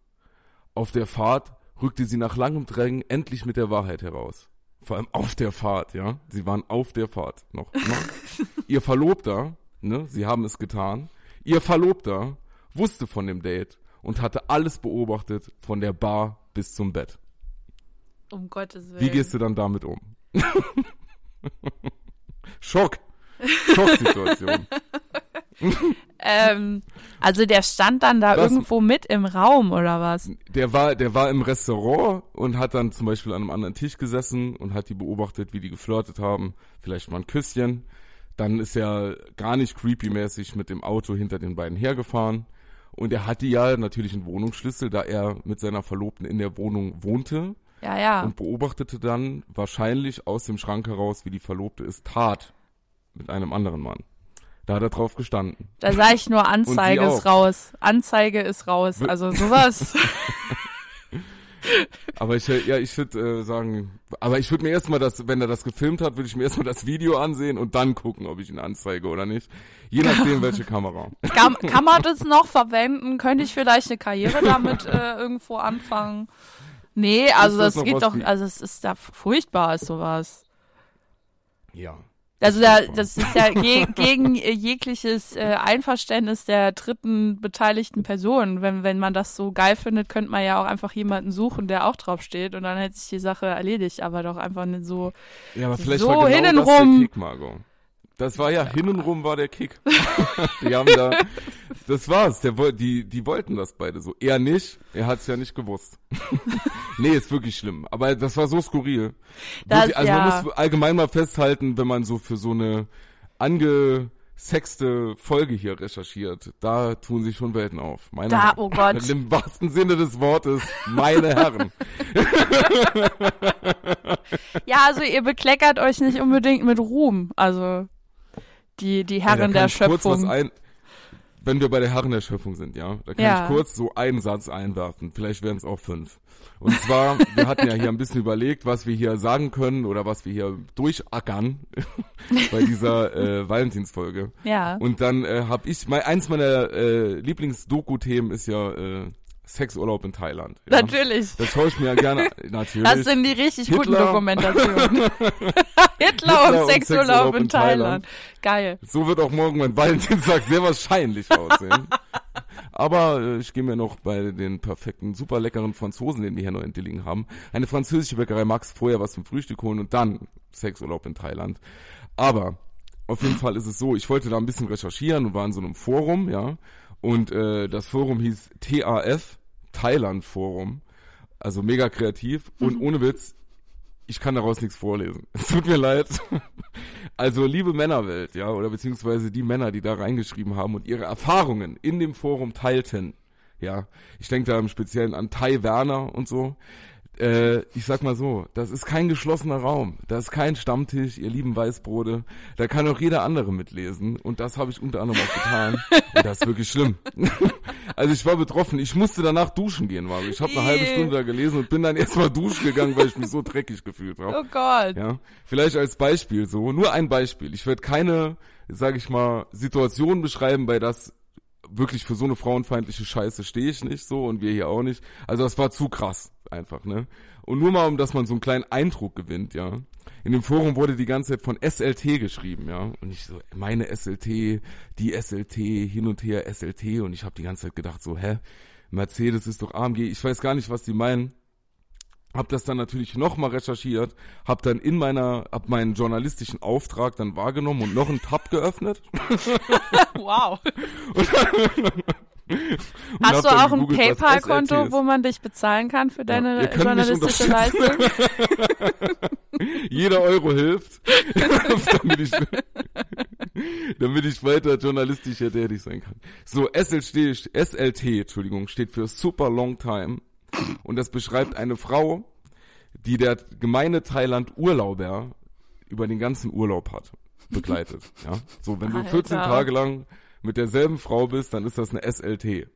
Auf der Fahrt rückte sie nach langem Drängen endlich mit der Wahrheit heraus. Vor allem auf der Fahrt, ja. Sie waren auf der Fahrt noch. noch. Ihr Verlobter, ne, sie haben es getan. Ihr Verlobter wusste von dem Date und hatte alles beobachtet von der Bar bis zum Bett. Um Gottes Willen. Wie gehst du dann damit um? Schock. Schocksituation. Ähm, also der stand dann da Was? irgendwo mit im Raum oder was? Der war, der war im Restaurant und hat dann zum Beispiel an einem anderen Tisch gesessen und hat die beobachtet, wie die geflirtet haben. Vielleicht mal ein Küsschen. Dann ist er gar nicht creepy-mäßig mit dem Auto hinter den beiden hergefahren. Und er hatte ja natürlich einen Wohnungsschlüssel, da er mit seiner Verlobten in der Wohnung wohnte Ja, ja. und beobachtete dann wahrscheinlich aus dem Schrank heraus, wie die Verlobte es tat mit einem anderen Mann. Da hat er drauf gestanden. Da sag ich nur Anzeige ist raus. Anzeige ist raus. Also sowas. Aber ich, ja, ich würde äh, sagen, aber ich würde mir erstmal das, wenn er das gefilmt hat, würde ich mir erstmal das Video ansehen und dann gucken, ob ich ihn anzeige oder nicht. Je nachdem, welche Kamera. kann, kann man das noch verwenden? Könnte ich vielleicht eine Karriere damit äh, irgendwo anfangen? Nee, also das das, geht doch, also es ist da furchtbar ist sowas. Ja. Also da, das ist ja ge gegen äh, jegliches äh, Einverständnis der dritten beteiligten Person. Wenn, wenn man das so geil findet, könnte man ja auch einfach jemanden suchen, der auch drauf steht und dann hätte sich die Sache erledigt, aber doch einfach nicht so. Ja, aber vielleicht So, war genau hintenrum. das der Margot. Das war ja, hintenrum war der Kick. die haben da, das war's. Der, die, die wollten das beide so. Er nicht, er hat's ja nicht gewusst. nee, ist wirklich schlimm. Aber das war so skurril. Das- wirklich, also man ja. muss allgemein mal festhalten, wenn man so für so eine angesexte Folge hier recherchiert, da tun sich schon Welten auf. Meine Da, Herren. oh Gott. Im wahrsten Sinne des Wortes, meine Herren. Ja, also ihr bekleckert euch nicht unbedingt mit Ruhm. Also die, die Herren kann der Schöpfung. ein, wenn wir bei der Herren der Schöpfung sind, ja, da kann Ja. ich kurz so einen Satz einwerfen. Vielleicht wären es auch fünf. Und zwar, wir hatten ja hier ein bisschen überlegt, was wir hier sagen können oder was wir hier durchackern bei dieser äh, Valentinsfolge. Ja. Und dann äh, habe ich, mein, eins meiner äh, Lieblings-Doku-Themen ist ja äh, Sexurlaub in Thailand. Ja? Natürlich. Das schaue ich mir ja gerne, natürlich. Das sind die richtig guten Hitler. Dokumentationen. Hitler, Hitler und und Sexurlaub in Thailand. Geil. So wird auch morgen mein Valentinstag sehr wahrscheinlich aussehen. Aber äh, ich gehe mir noch bei den perfekten, super leckeren Franzosen, den wir hier noch in Dillingen haben, eine französische Bäckerei Max vorher was zum Frühstück holen und dann Sexurlaub in Thailand. Aber auf jeden Fall ist es so, ich wollte da ein bisschen recherchieren und war in so einem Forum, ja. Und äh, das Forum hieß TAF, Thailand Forum. Also mega kreativ und ohne Witz, ich kann daraus nichts vorlesen. Es tut mir leid. Also liebe Männerwelt, ja, oder beziehungsweise die Männer, die da reingeschrieben haben und ihre Erfahrungen in dem Forum teilten. Ja, ich denke da im Speziellen an Tai Werner und so. Äh, ich sag mal so, das ist kein geschlossener Raum. Das ist kein Stammtisch, ihr lieben Weißbrote. Da kann auch jeder andere mitlesen. Und das habe ich unter anderem auch getan. Und das ist wirklich schlimm. also ich war betroffen. Ich musste danach duschen gehen, Mario. Ich habe eine halbe. Stunde da gelesen und bin dann erstmal duschen gegangen, weil ich mich so dreckig gefühlt habe. Oh Gott. Ja, vielleicht als Beispiel so, nur ein Beispiel. Ich werde keine, sage ich mal, Situation beschreiben, bei das wirklich für so eine frauenfeindliche Scheiße stehe ich nicht so und wir hier auch nicht. Also das war zu krass einfach, ne? Und nur mal, um dass man so einen kleinen Eindruck gewinnt, ja. In dem Forum wurde die ganze Zeit von SLT geschrieben, ja. Und ich so, meine SLT, die SLT, hin und her SLT. Und ich habe die ganze Zeit gedacht so, hä? Mercedes ist doch AMG. Ich weiß gar nicht, was die meinen. Hab das dann natürlich nochmal recherchiert, hab dann in meiner, hab meinen journalistischen Auftrag dann wahrgenommen und noch einen Tab geöffnet. Wow. Hast du auch ein PayPal-Konto, wo man dich bezahlen kann für deine mich journalistische Leistung? Jeder Euro hilft, damit ich damit ich weiter journalistischer tätig sein kann. So, SLT, SLT, Entschuldigung, steht für Super Long Time. Und das beschreibt eine Frau, die der gemeine Thailand Urlauber über den ganzen Urlaub hat, begleitet. ja. So, wenn du 14 Alter. Tage lang mit derselben Frau bist, dann ist das eine SLT.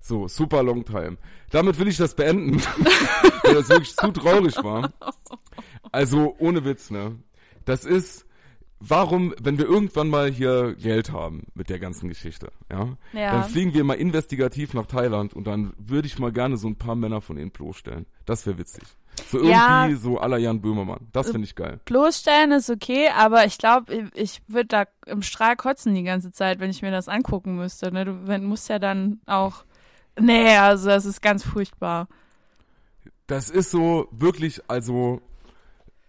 So, super long time. Damit will ich das beenden, weil das wirklich zu traurig war. Also, ohne Witz, ne? Das ist, warum, wenn wir irgendwann mal hier Geld haben mit der ganzen Geschichte, ja, Ja. dann fliegen wir mal investigativ nach Thailand und dann würde ich mal gerne so ein paar Männer von ihnen bloßstellen. Das wäre witzig. So irgendwie Ja. so la Jan Böhmermann. Das finde ich geil. Bloßstellen ist okay, aber ich glaube, ich würde da im Strahl kotzen die ganze Zeit, wenn ich mir das angucken müsste. Ne? Du musst ja dann auch. Nee, also das ist ganz furchtbar. Das ist so wirklich, also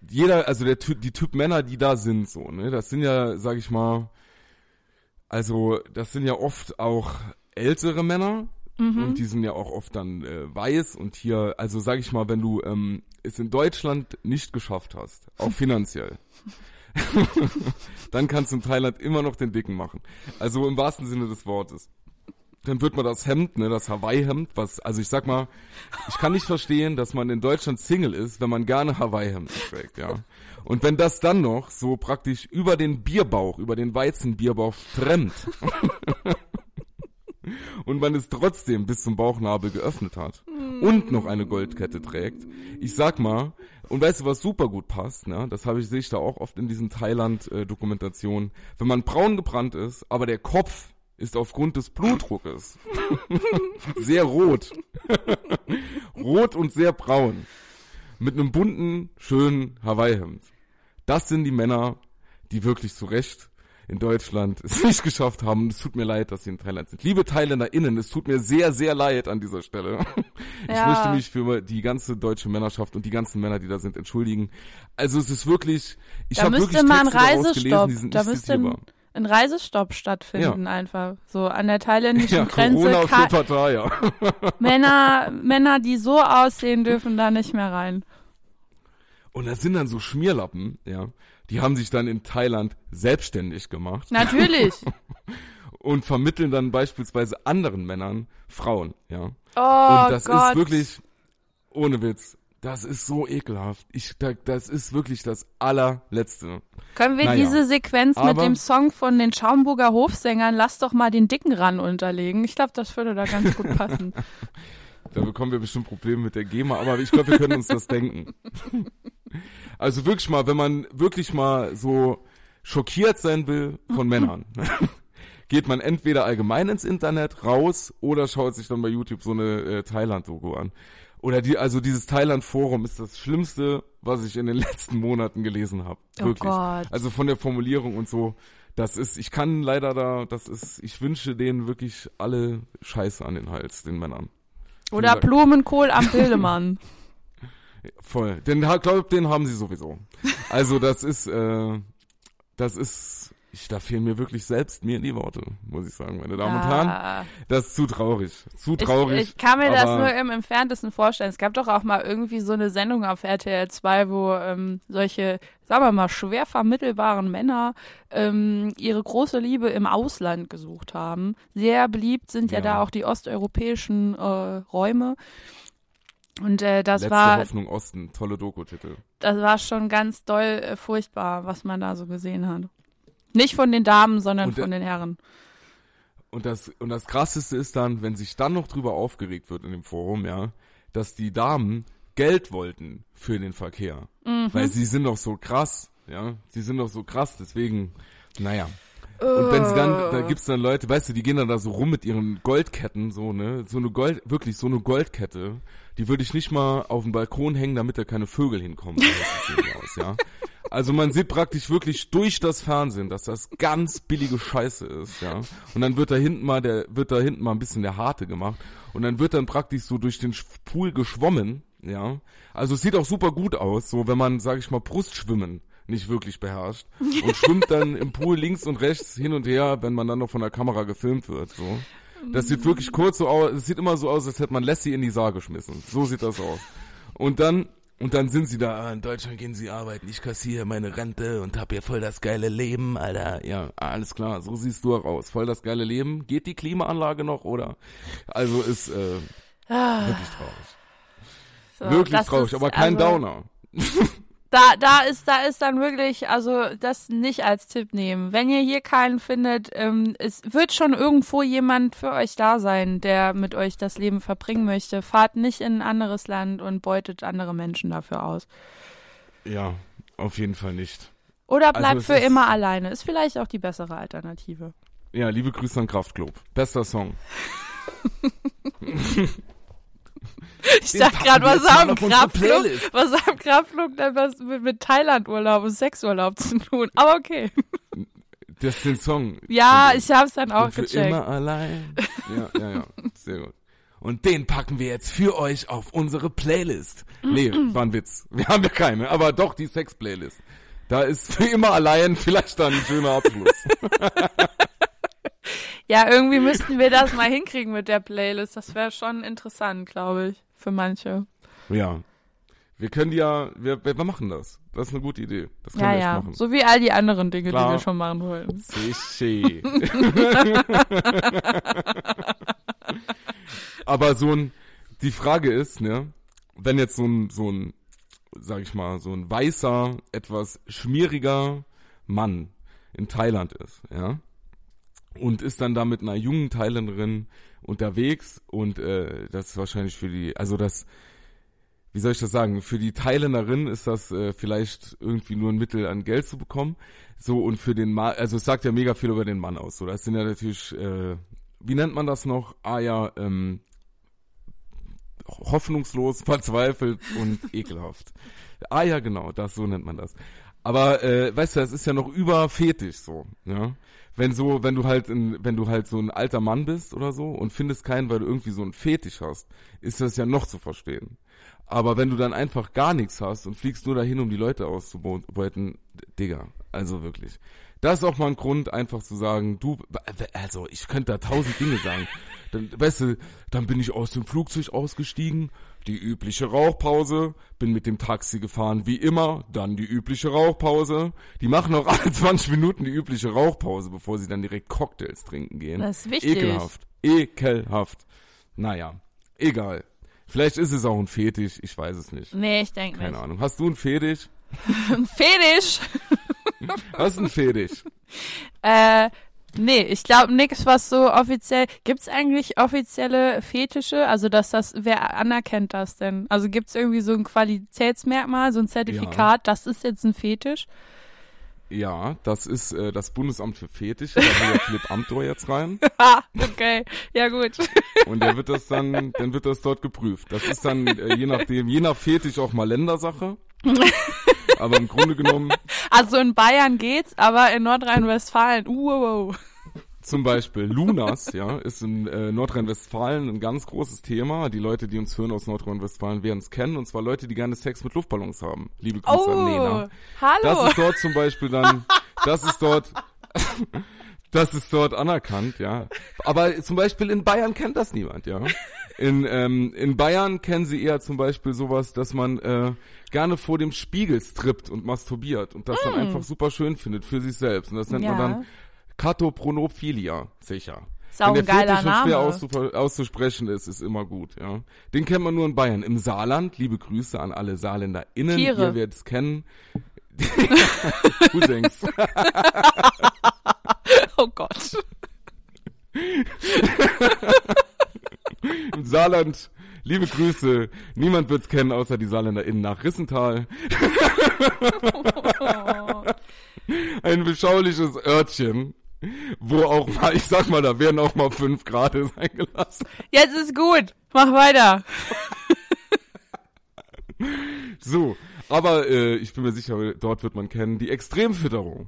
jeder, also der Typ, die Typ Männer, die da sind, so, ne, das sind ja, sag ich mal, also das sind ja oft auch ältere Männer und die sind ja auch oft dann äh, weiß und hier, also sag ich mal, wenn du ähm, es in Deutschland nicht geschafft hast, auch finanziell, dann kannst du in Thailand immer noch den Dicken machen. Also im wahrsten Sinne des Wortes. Dann wird man das Hemd, ne, das Hawaii-Hemd, was, also ich sag mal, ich kann nicht verstehen, dass man in Deutschland Single ist, wenn man gerne Hawaii-Hemd trägt, ja. Und wenn das dann noch so praktisch über den Bierbauch, über den Weizenbierbauch trennt und man es trotzdem bis zum Bauchnabel geöffnet hat und noch eine Goldkette trägt, ich sag mal, und weißt du, was super gut passt, ne? Das habe ich sehe ich da auch oft in diesen Thailand-Dokumentationen. Wenn man braun gebrannt ist, aber der Kopf ist aufgrund des Blutdruckes sehr rot. rot und sehr braun. Mit einem bunten, schönen Hawaii-Hemd. Das sind die Männer, die wirklich zu Recht in Deutschland es nicht geschafft haben. Es tut mir leid, dass sie in Thailand sind. Liebe ThailänderInnen, es tut mir sehr, sehr leid an dieser Stelle. Ich Ja. möchte mich für die ganze deutsche Männerschaft und die ganzen Männer, die da sind, entschuldigen. Also es ist wirklich, ich Da habe wirklich Texte daraus gelesen, die sind da nicht zitierbar. Ein Reisestopp stattfinden einfach. So an der thailändischen Ja, Grenze. Corona Ka- Pattaya. Männer, Männer, die so aussehen, dürfen da nicht mehr rein. Und das sind dann so Schmierlappen, ja. Die haben sich dann in Thailand selbstständig gemacht Natürlich. und vermitteln dann beispielsweise anderen Männern Frauen, ja. Oh und das Gott. ist wirklich, ohne Witz, das ist so ekelhaft. Ich, da, das ist wirklich das allerletzte. Können wir Naja. diese Sequenz mit Aber- dem Song von den Schaumburger Hofsängern Lass doch mal den dicken ran unterlegen? Ich glaube, das würde da ganz gut passen. Da bekommen wir bestimmt Probleme mit der GEMA, aber ich glaube, wir können uns das denken. Also wirklich mal, wenn man wirklich mal so schockiert sein will von Männern, geht man entweder allgemein ins Internet raus oder schaut sich dann bei YouTube so eine äh, Thailand-Doku an. Oder die, also dieses Thailand-Forum ist das Schlimmste, was ich in den letzten Monaten gelesen habe. Oh Wirklich. Gott. Also von der Formulierung und so. Das ist, ich kann leider da, das ist, ich wünsche denen wirklich alle Scheiße an den Hals, den Männern. Oder Blumenkohl am Bildemann. Voll. Den glaub, den haben sie sowieso. Also das ist, äh, das ist, ich, da fehlen mir wirklich selbst mir die Worte, muss ich sagen, meine Damen und Herren. Ah. Das ist zu traurig. Zu traurig. Ich, ich kann mir das nur im Entferntesten vorstellen. Es gab doch auch mal irgendwie so eine Sendung auf RTL 2, wo ähm, solche, sagen wir mal, schwer vermittelbaren Männer ähm, ihre große Liebe im Ausland gesucht haben. Sehr beliebt sind ja, Ja. da auch die osteuropäischen äh, Räume. Und äh, das Letzte war Hoffnung Osten, tolle Doku-Titel. das war schon ganz doll äh, furchtbar, was man da so gesehen hat. Nicht von den Damen, sondern der- von den Herren. Und das, und das krasseste ist dann, wenn sich dann noch drüber aufgeregt wird in dem Forum, ja, dass die Damen Geld wollten für den Verkehr. Mhm. Weil sie sind doch so krass, ja. Sie sind doch so krass, deswegen, naja. Und wenn sie dann, da gibt's dann Leute, weißt du, die gehen dann da so rum mit ihren Goldketten, so, ne, so eine Gold, wirklich so eine Goldkette, die würde ich nicht mal auf den Balkon hängen, damit da keine Vögel hinkommen. Aus, ja. Also man sieht praktisch wirklich durch das Fernsehen, dass das ganz billige Scheiße ist, ja. Und dann wird da hinten mal der, wird da hinten mal ein bisschen der Harte gemacht. Und dann wird dann praktisch so durch den Pool geschwommen, ja. Also es sieht auch super gut aus, so wenn man, sag ich mal, Brustschwimmen nicht wirklich beherrscht und schwimmt dann im Pool links und rechts hin und her, wenn man dann noch von der Kamera gefilmt wird, so. Das sieht wirklich kurz so aus, es sieht immer so aus, als hätte man Lassie in die Saar geschmissen. So sieht das aus. Und dann Und dann sind sie da, ah, in Deutschland gehen sie arbeiten, ich kassiere meine Rente und hab hier voll das geile Leben, Alter. Ja, alles klar, so siehst du auch aus. Voll das geile Leben. Geht die Klimaanlage noch, oder? Also ist äh, Ah, wirklich traurig. so, wirklich traurig, aber kein also, Downer. Da, da ist, da ist dann wirklich, also das nicht als Tipp nehmen. Wenn ihr hier keinen findet, ähm, es wird schon irgendwo jemand für euch da sein, der mit euch das Leben verbringen möchte. Fahrt nicht in ein anderes Land und beutet andere Menschen dafür aus. Ja, auf jeden Fall nicht. Oder Also bleibt es für immer alleine. Ist vielleicht auch die bessere Alternative. Ja, liebe Grüße an Kraftklub. Bester Song. Ich Den dachte gerade, was haben Playlist. was haben Kraftflug denn was mit, mit Thailandurlaub und Sexurlaub zu tun? Aber okay. Das ist den Song. Ja, Von ich hab's dann auch Bin für gecheckt. immer allein. Ja, ja, ja. Sehr gut. Und den packen wir jetzt für euch auf unsere Playlist. Nee, war ein Witz. Wir haben ja keine, aber doch die Sex-Playlist. Da ist für immer allein vielleicht dann ein schöner Abschluss. Ja, irgendwie müssten wir das mal hinkriegen mit der Playlist. Das wäre schon interessant, glaube ich, für manche. Ja. Wir können ja, wir, wir machen das. Das ist eine gute Idee. Das können Ja, wir ja. machen. So wie all die anderen Dinge, Klar. die wir schon machen wollten. Sicher. Aber so ein, die Frage ist, ne, wenn jetzt so ein, so ein, sag ich mal, so ein weißer, etwas schmieriger Mann in Thailand ist, ja, und ist dann da mit einer jungen Thailänderin unterwegs und äh, das ist wahrscheinlich für die, also das, wie soll ich das sagen, für die Thailänderin ist das äh, vielleicht irgendwie nur ein Mittel an Geld zu bekommen. So und für den Mann, also es sagt ja mega viel über den Mann aus. So, das sind ja natürlich, äh, wie nennt man das noch? Ah ja, ähm, hoffnungslos, verzweifelt und ekelhaft. Ah ja, genau, das so nennt man das. Aber äh, weißt du, das ist ja noch über Fetisch so, ja. Wenn so, wenn du halt, in, wenn du halt so ein alter Mann bist oder so und findest keinen, weil du irgendwie so einen Fetisch hast, ist das ja noch zu verstehen. Aber wenn du dann einfach gar nichts hast und fliegst nur dahin, um die Leute auszubeuten, Digga, also wirklich. Das ist auch mal ein Grund, einfach zu sagen, du, also ich könnte da tausend Dinge sagen. Dann, weißt du, dann bin ich aus dem Flugzeug ausgestiegen, die übliche Rauchpause, bin mit dem Taxi gefahren, wie immer, dann die übliche Rauchpause. Die machen auch alle 20 Minuten die übliche Rauchpause, bevor sie dann direkt Cocktails trinken gehen. Das ist wichtig. Ekelhaft. Ekelhaft. Naja, egal. Vielleicht ist es auch ein Fetisch, ich weiß es nicht. Nee, ich denke Keine nicht. Ahnung. Hast du einen Fetisch? Fetisch! Hast du einen Fetisch? Äh, nee, ich glaube nichts, was so offiziell. Gibt's eigentlich offizielle Fetische? Also, dass das, wer anerkennt das denn? Also gibt's irgendwie so ein Qualitätsmerkmal, so ein Zertifikat, das ist jetzt ein Fetisch? Ja, das ist äh, das Bundesamt für Fetische. Da will der Philipp Amthor jetzt rein. Okay. Ja, gut. Und der wird das dann, dann wird das dort geprüft. Das ist dann äh, je nachdem, je nach Fetisch auch mal Ländersache. Aber im Grunde genommen Also in Bayern geht's, aber in Nordrhein-Westfalen, uh, wow, zum Beispiel Lunas, ja, ist in äh, Nordrhein-Westfalen ein ganz großes Thema. Die Leute, die uns hören aus Nordrhein-Westfalen, werden es kennen. Und zwar Leute, die gerne Sex mit Luftballons haben. Liebe Grüße an Nena. Oh, hallo. Das ist dort zum Beispiel dann, das ist dort, das ist dort anerkannt, ja. Aber zum Beispiel in Bayern kennt das niemand, ja. In, ähm, in Bayern kennen sie eher zum Beispiel sowas, dass man äh, gerne vor dem Spiegel strippt und masturbiert und das dann einfach super schön findet für sich selbst. Und das nennt man Mm. Ja. dann Katopronophilia, sicher. Ist auch Wenn ein der geiler Fetisch schwer Name. auszuver- auszusprechen ist, ist immer gut, ja. Den kennt man nur in Bayern. Im Saarland, liebe Grüße an alle SaarländerInnen, Tiere. ihr werdet es kennen. Cousins. Oh Gott. Im Saarland, liebe Grüße. Niemand wird's kennen, außer die SaarländerInnen nach Rissental. Ein beschauliches Örtchen, wo auch mal, ich sag mal, da werden auch mal fünf Grad sein gelassen. Jetzt ist gut. Mach weiter. So, aber äh, ich bin mir sicher, dort wird man kennen, die Extremfütterung.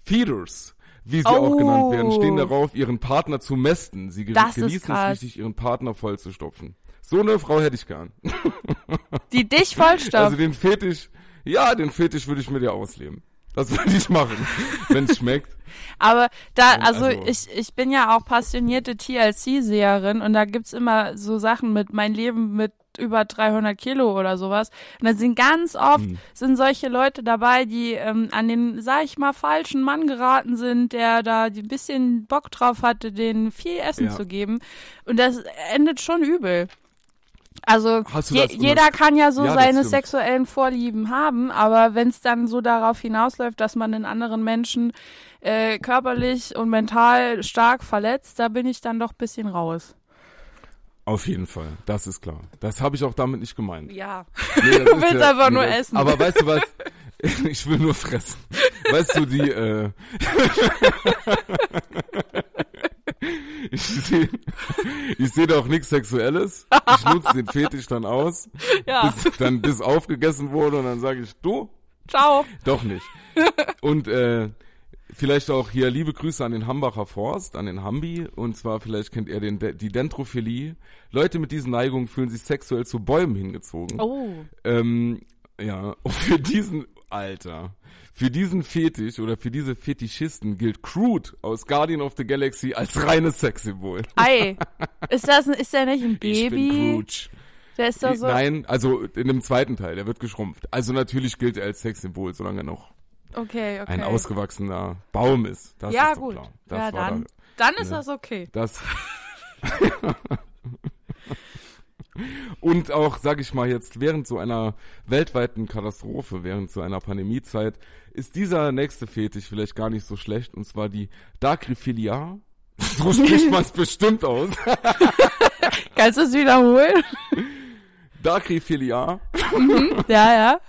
Feeders, wie sie auch Oh. genannt werden, stehen darauf, ihren Partner zu mästen. Sie Das ist genießen es richtig, ihren Partner vollzustopfen. So eine Frau hätte ich gern. Die dich vollstopft. Also den Fetisch, ja, den Fetisch würde ich mir dir ausleben. Das würde ich machen, wenn es schmeckt. Aber da, also, Also- ich, ich bin ja auch passionierte TLC-Seherin und da gibt's immer so Sachen mit mein Leben mit über 300 Kilo oder sowas. Und da sind ganz oft Hm. sind solche Leute dabei, die ähm, an den, sag ich mal, falschen Mann geraten sind, der da ein bisschen Bock drauf hatte, denen viel Essen Ja. zu geben. Und das endet schon übel. Also je, das jeder kann ja so Ja, das seine sexuellen Vorlieben haben, aber wenn es dann so darauf hinausläuft, dass man den anderen Menschen äh, körperlich und mental stark verletzt, da bin ich dann doch ein bisschen raus. Auf jeden Fall, das ist klar. Das habe ich auch damit nicht gemeint. Ja. Nee, das Du willst einfach nur essen. Aber weißt du was? Ich will nur fressen. Weißt du, die, äh, ich sehe ich seh da auch nichts Sexuelles. Ich nutze den Fetisch dann aus, Ja. bis dann bis aufgegessen wurde und dann sage ich, du, Ciao. doch nicht. Und äh, vielleicht auch hier liebe Grüße an den Hambacher Forst, an den Hambi. Und zwar vielleicht kennt ihr den, die Dendrophilie. Leute mit diesen Neigungen fühlen sich sexuell zu Bäumen hingezogen. Oh. Ähm, ja, und für diesen, Alter, für diesen Fetisch oder für diese Fetischisten gilt Crude aus Guardian of the Galaxy als reines Sexsymbol. Ei. Ist das, ist der nicht ein Ich bin Baby? Crude. Der ist doch so. Nein, also in dem zweiten Teil, der wird geschrumpft. Also natürlich gilt er als Sexsymbol, solange er noch Okay, okay. ein ausgewachsener Baum ist. Das ja, ist gut. klar. Das ja, dann, da, dann ist ne. das okay. das. Und auch, sag ich mal jetzt, während so einer weltweiten Katastrophe, während so einer Pandemiezeit, ist dieser nächste Fetisch vielleicht gar nicht so schlecht, und zwar die Dacryphilia. So spricht man es bestimmt aus. Kannst du es wiederholen? Dacryphilia. ja, ja.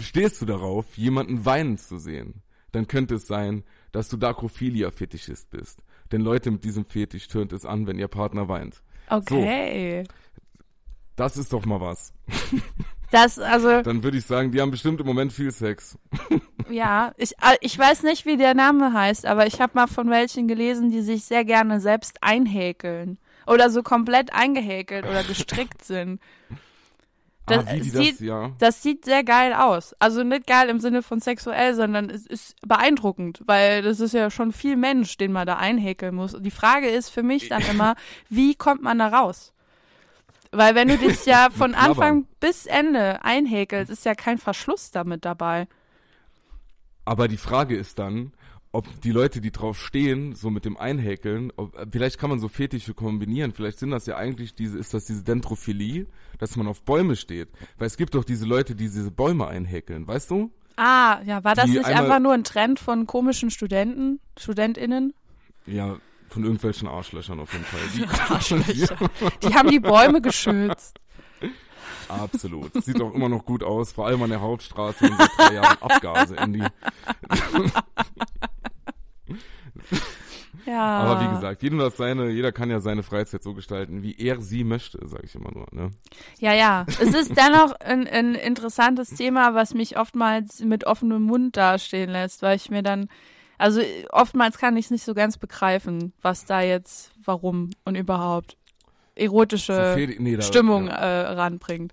Stehst du darauf, jemanden weinen zu sehen, dann könnte es sein, dass du Dacrophilia-Fetischist bist. Denn Leute mit diesem Fetisch tönt es an, wenn ihr Partner weint. Okay. Das ist doch mal was. Das, also, Dann würde ich sagen, die haben bestimmt im Moment viel Sex. ja, ich, äh, ich weiß nicht, wie der Name heißt, aber ich habe mal von welchen gelesen, die sich sehr gerne selbst einhäkeln. Oder so komplett eingehäkelt oder gestrickt sind. Das ah, wie die sieht- das, ja. Das sieht sehr geil aus. Also nicht geil im Sinne von sexuell, sondern es ist beeindruckend, weil das ist ja schon viel Mensch, den man da einhäkeln muss. Und die Frage ist für mich dann immer, wie kommt man da raus? Weil wenn du dich ja von. Anfang bis Ende einhäkelst, ist ja kein Verschluss damit dabei. Aber die Frage ist dann, ob die Leute, die drauf stehen, so mit dem Einhäkeln, ob, vielleicht kann man so Fetische kombinieren. Vielleicht sind das ja eigentlich diese, ist das diese Dendrophilie, dass man auf Bäume steht. Weil es gibt doch diese Leute, die diese Bäume einhäkeln, weißt du? Ah, ja, war das Die nicht einfach nur ein Trend von komischen Studenten, StudentInnen? Ja, von irgendwelchen Arschlöchern auf jeden Fall. Die, Arschlöcher. Die haben die Bäume geschützt. Absolut. Sieht auch immer noch gut aus, vor allem an der Hauptstraße, wenn seit drei Jahren Abgase in die. Ja. Aber wie gesagt, jedem das seine, jeder kann ja seine Freizeit so gestalten, wie er sie möchte, sage ich immer nur. Ne? Ja, ja. Es ist dennoch ein, ein interessantes Thema, was mich oftmals mit offenem Mund dastehen lässt, weil ich mir dann, also oftmals kann ich es nicht so ganz begreifen, was da jetzt, warum und überhaupt erotische So nee, da- Stimmung Ja. äh, ranbringt.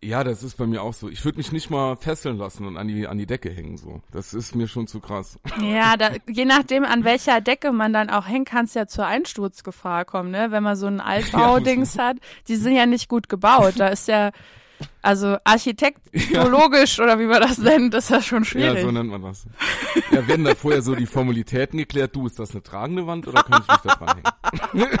ja, das ist bei mir auch so. Ich würde mich nicht mal fesseln lassen und an die an die Decke hängen so. Das ist mir schon zu krass. Ja, da, je nachdem, an welcher Decke man dann auch hängt, kann es ja zur Einsturzgefahr kommen, ne? Wenn man so ein Altbaudings hat, die sind ja nicht gut gebaut. Da ist ja, also architektologisch oder wie man das nennt, ist das schon Ja, schwierig. so nennt man das. Ja, werden da vorher so die Formalitäten geklärt. Du, ist das eine tragende Wand oder kann ich mich da dran hängen?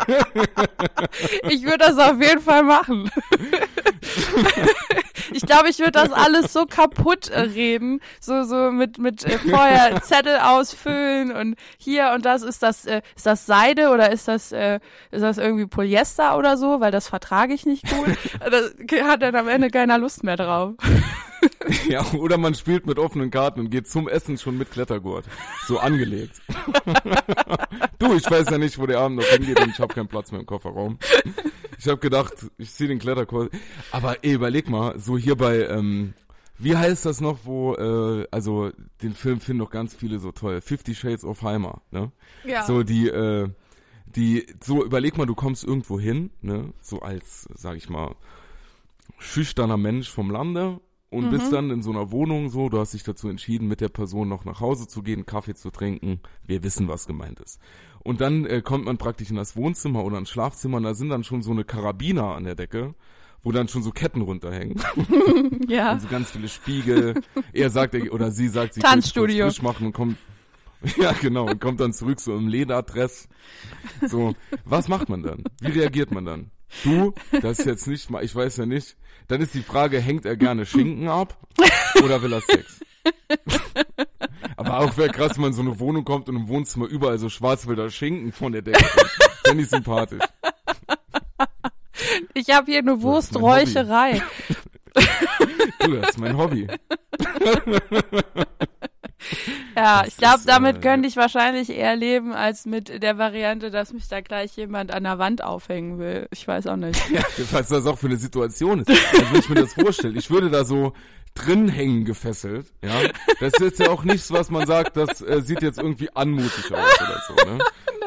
Ich würde das auf jeden Fall machen. Ich glaube, ich würde das alles so kaputt äh, reden, so so mit mit äh, vorher Zettel ausfüllen und hier und das ist das äh, ist das Seide oder ist das äh, ist das irgendwie Polyester oder so, weil das vertrage ich nicht gut. Das hat dann am Ende keiner Lust mehr drauf. Ja, oder man spielt mit offenen Karten und geht zum Essen schon mit Klettergurt. So angelegt. du, ich weiß ja nicht, wo der Abend noch hingeht und ich habe keinen Platz mehr im Kofferraum. Ich habe gedacht, ich zieh den Klettergurt. Aber ey, überleg mal, so hier bei, ähm, wie heißt das noch, wo, äh, also den Film finden doch ganz viele so toll. Fifty Shades of Heimer, ne? Ja. So die, äh, die, so überleg mal, du kommst irgendwo hin, ne? So als, sag ich mal, schüchterner Mensch vom Lande und Mhm. bist dann in so einer Wohnung so, du hast dich dazu entschieden, mit der Person noch nach Hause zu gehen, Kaffee zu trinken. Wir wissen, was gemeint ist. Und dann äh, kommt man praktisch in das Wohnzimmer oder ins Schlafzimmer und da sind dann schon so eine Karabiner an der Decke, wo dann schon so Ketten runterhängen Ja. und so ganz viele Spiegel. er sagt er- oder sie sagt, sie kurz frisch machen und kommt ja, genau, und kommt dann zurück so im Lederdress. So, was macht man dann? Wie reagiert man dann? Du, das ist jetzt nicht mal, ich weiß ja nicht. Dann ist die Frage, hängt er gerne Schinken ab oder will er Sex? Aber auch wäre krass, wenn man in so eine Wohnung kommt und im Wohnzimmer überall so Schwarzwälder Schinken von der Decke. Fände ich sympathisch. Ich habe hier eine Wursträucherei. Du, das ist mein Hobby. Ja, Das ich glaube, damit äh, könnte ich wahrscheinlich eher leben, als mit der Variante, dass mich da gleich jemand an der Wand aufhängen will. Ich weiß auch nicht. Ja, was das auch für eine Situation ist. Also wenn ich mir das vorstelle, ich würde da so drin hängen gefesselt, ja. Das ist jetzt ja auch nichts, was man sagt, das äh, sieht jetzt irgendwie anmutig aus oder so, ne?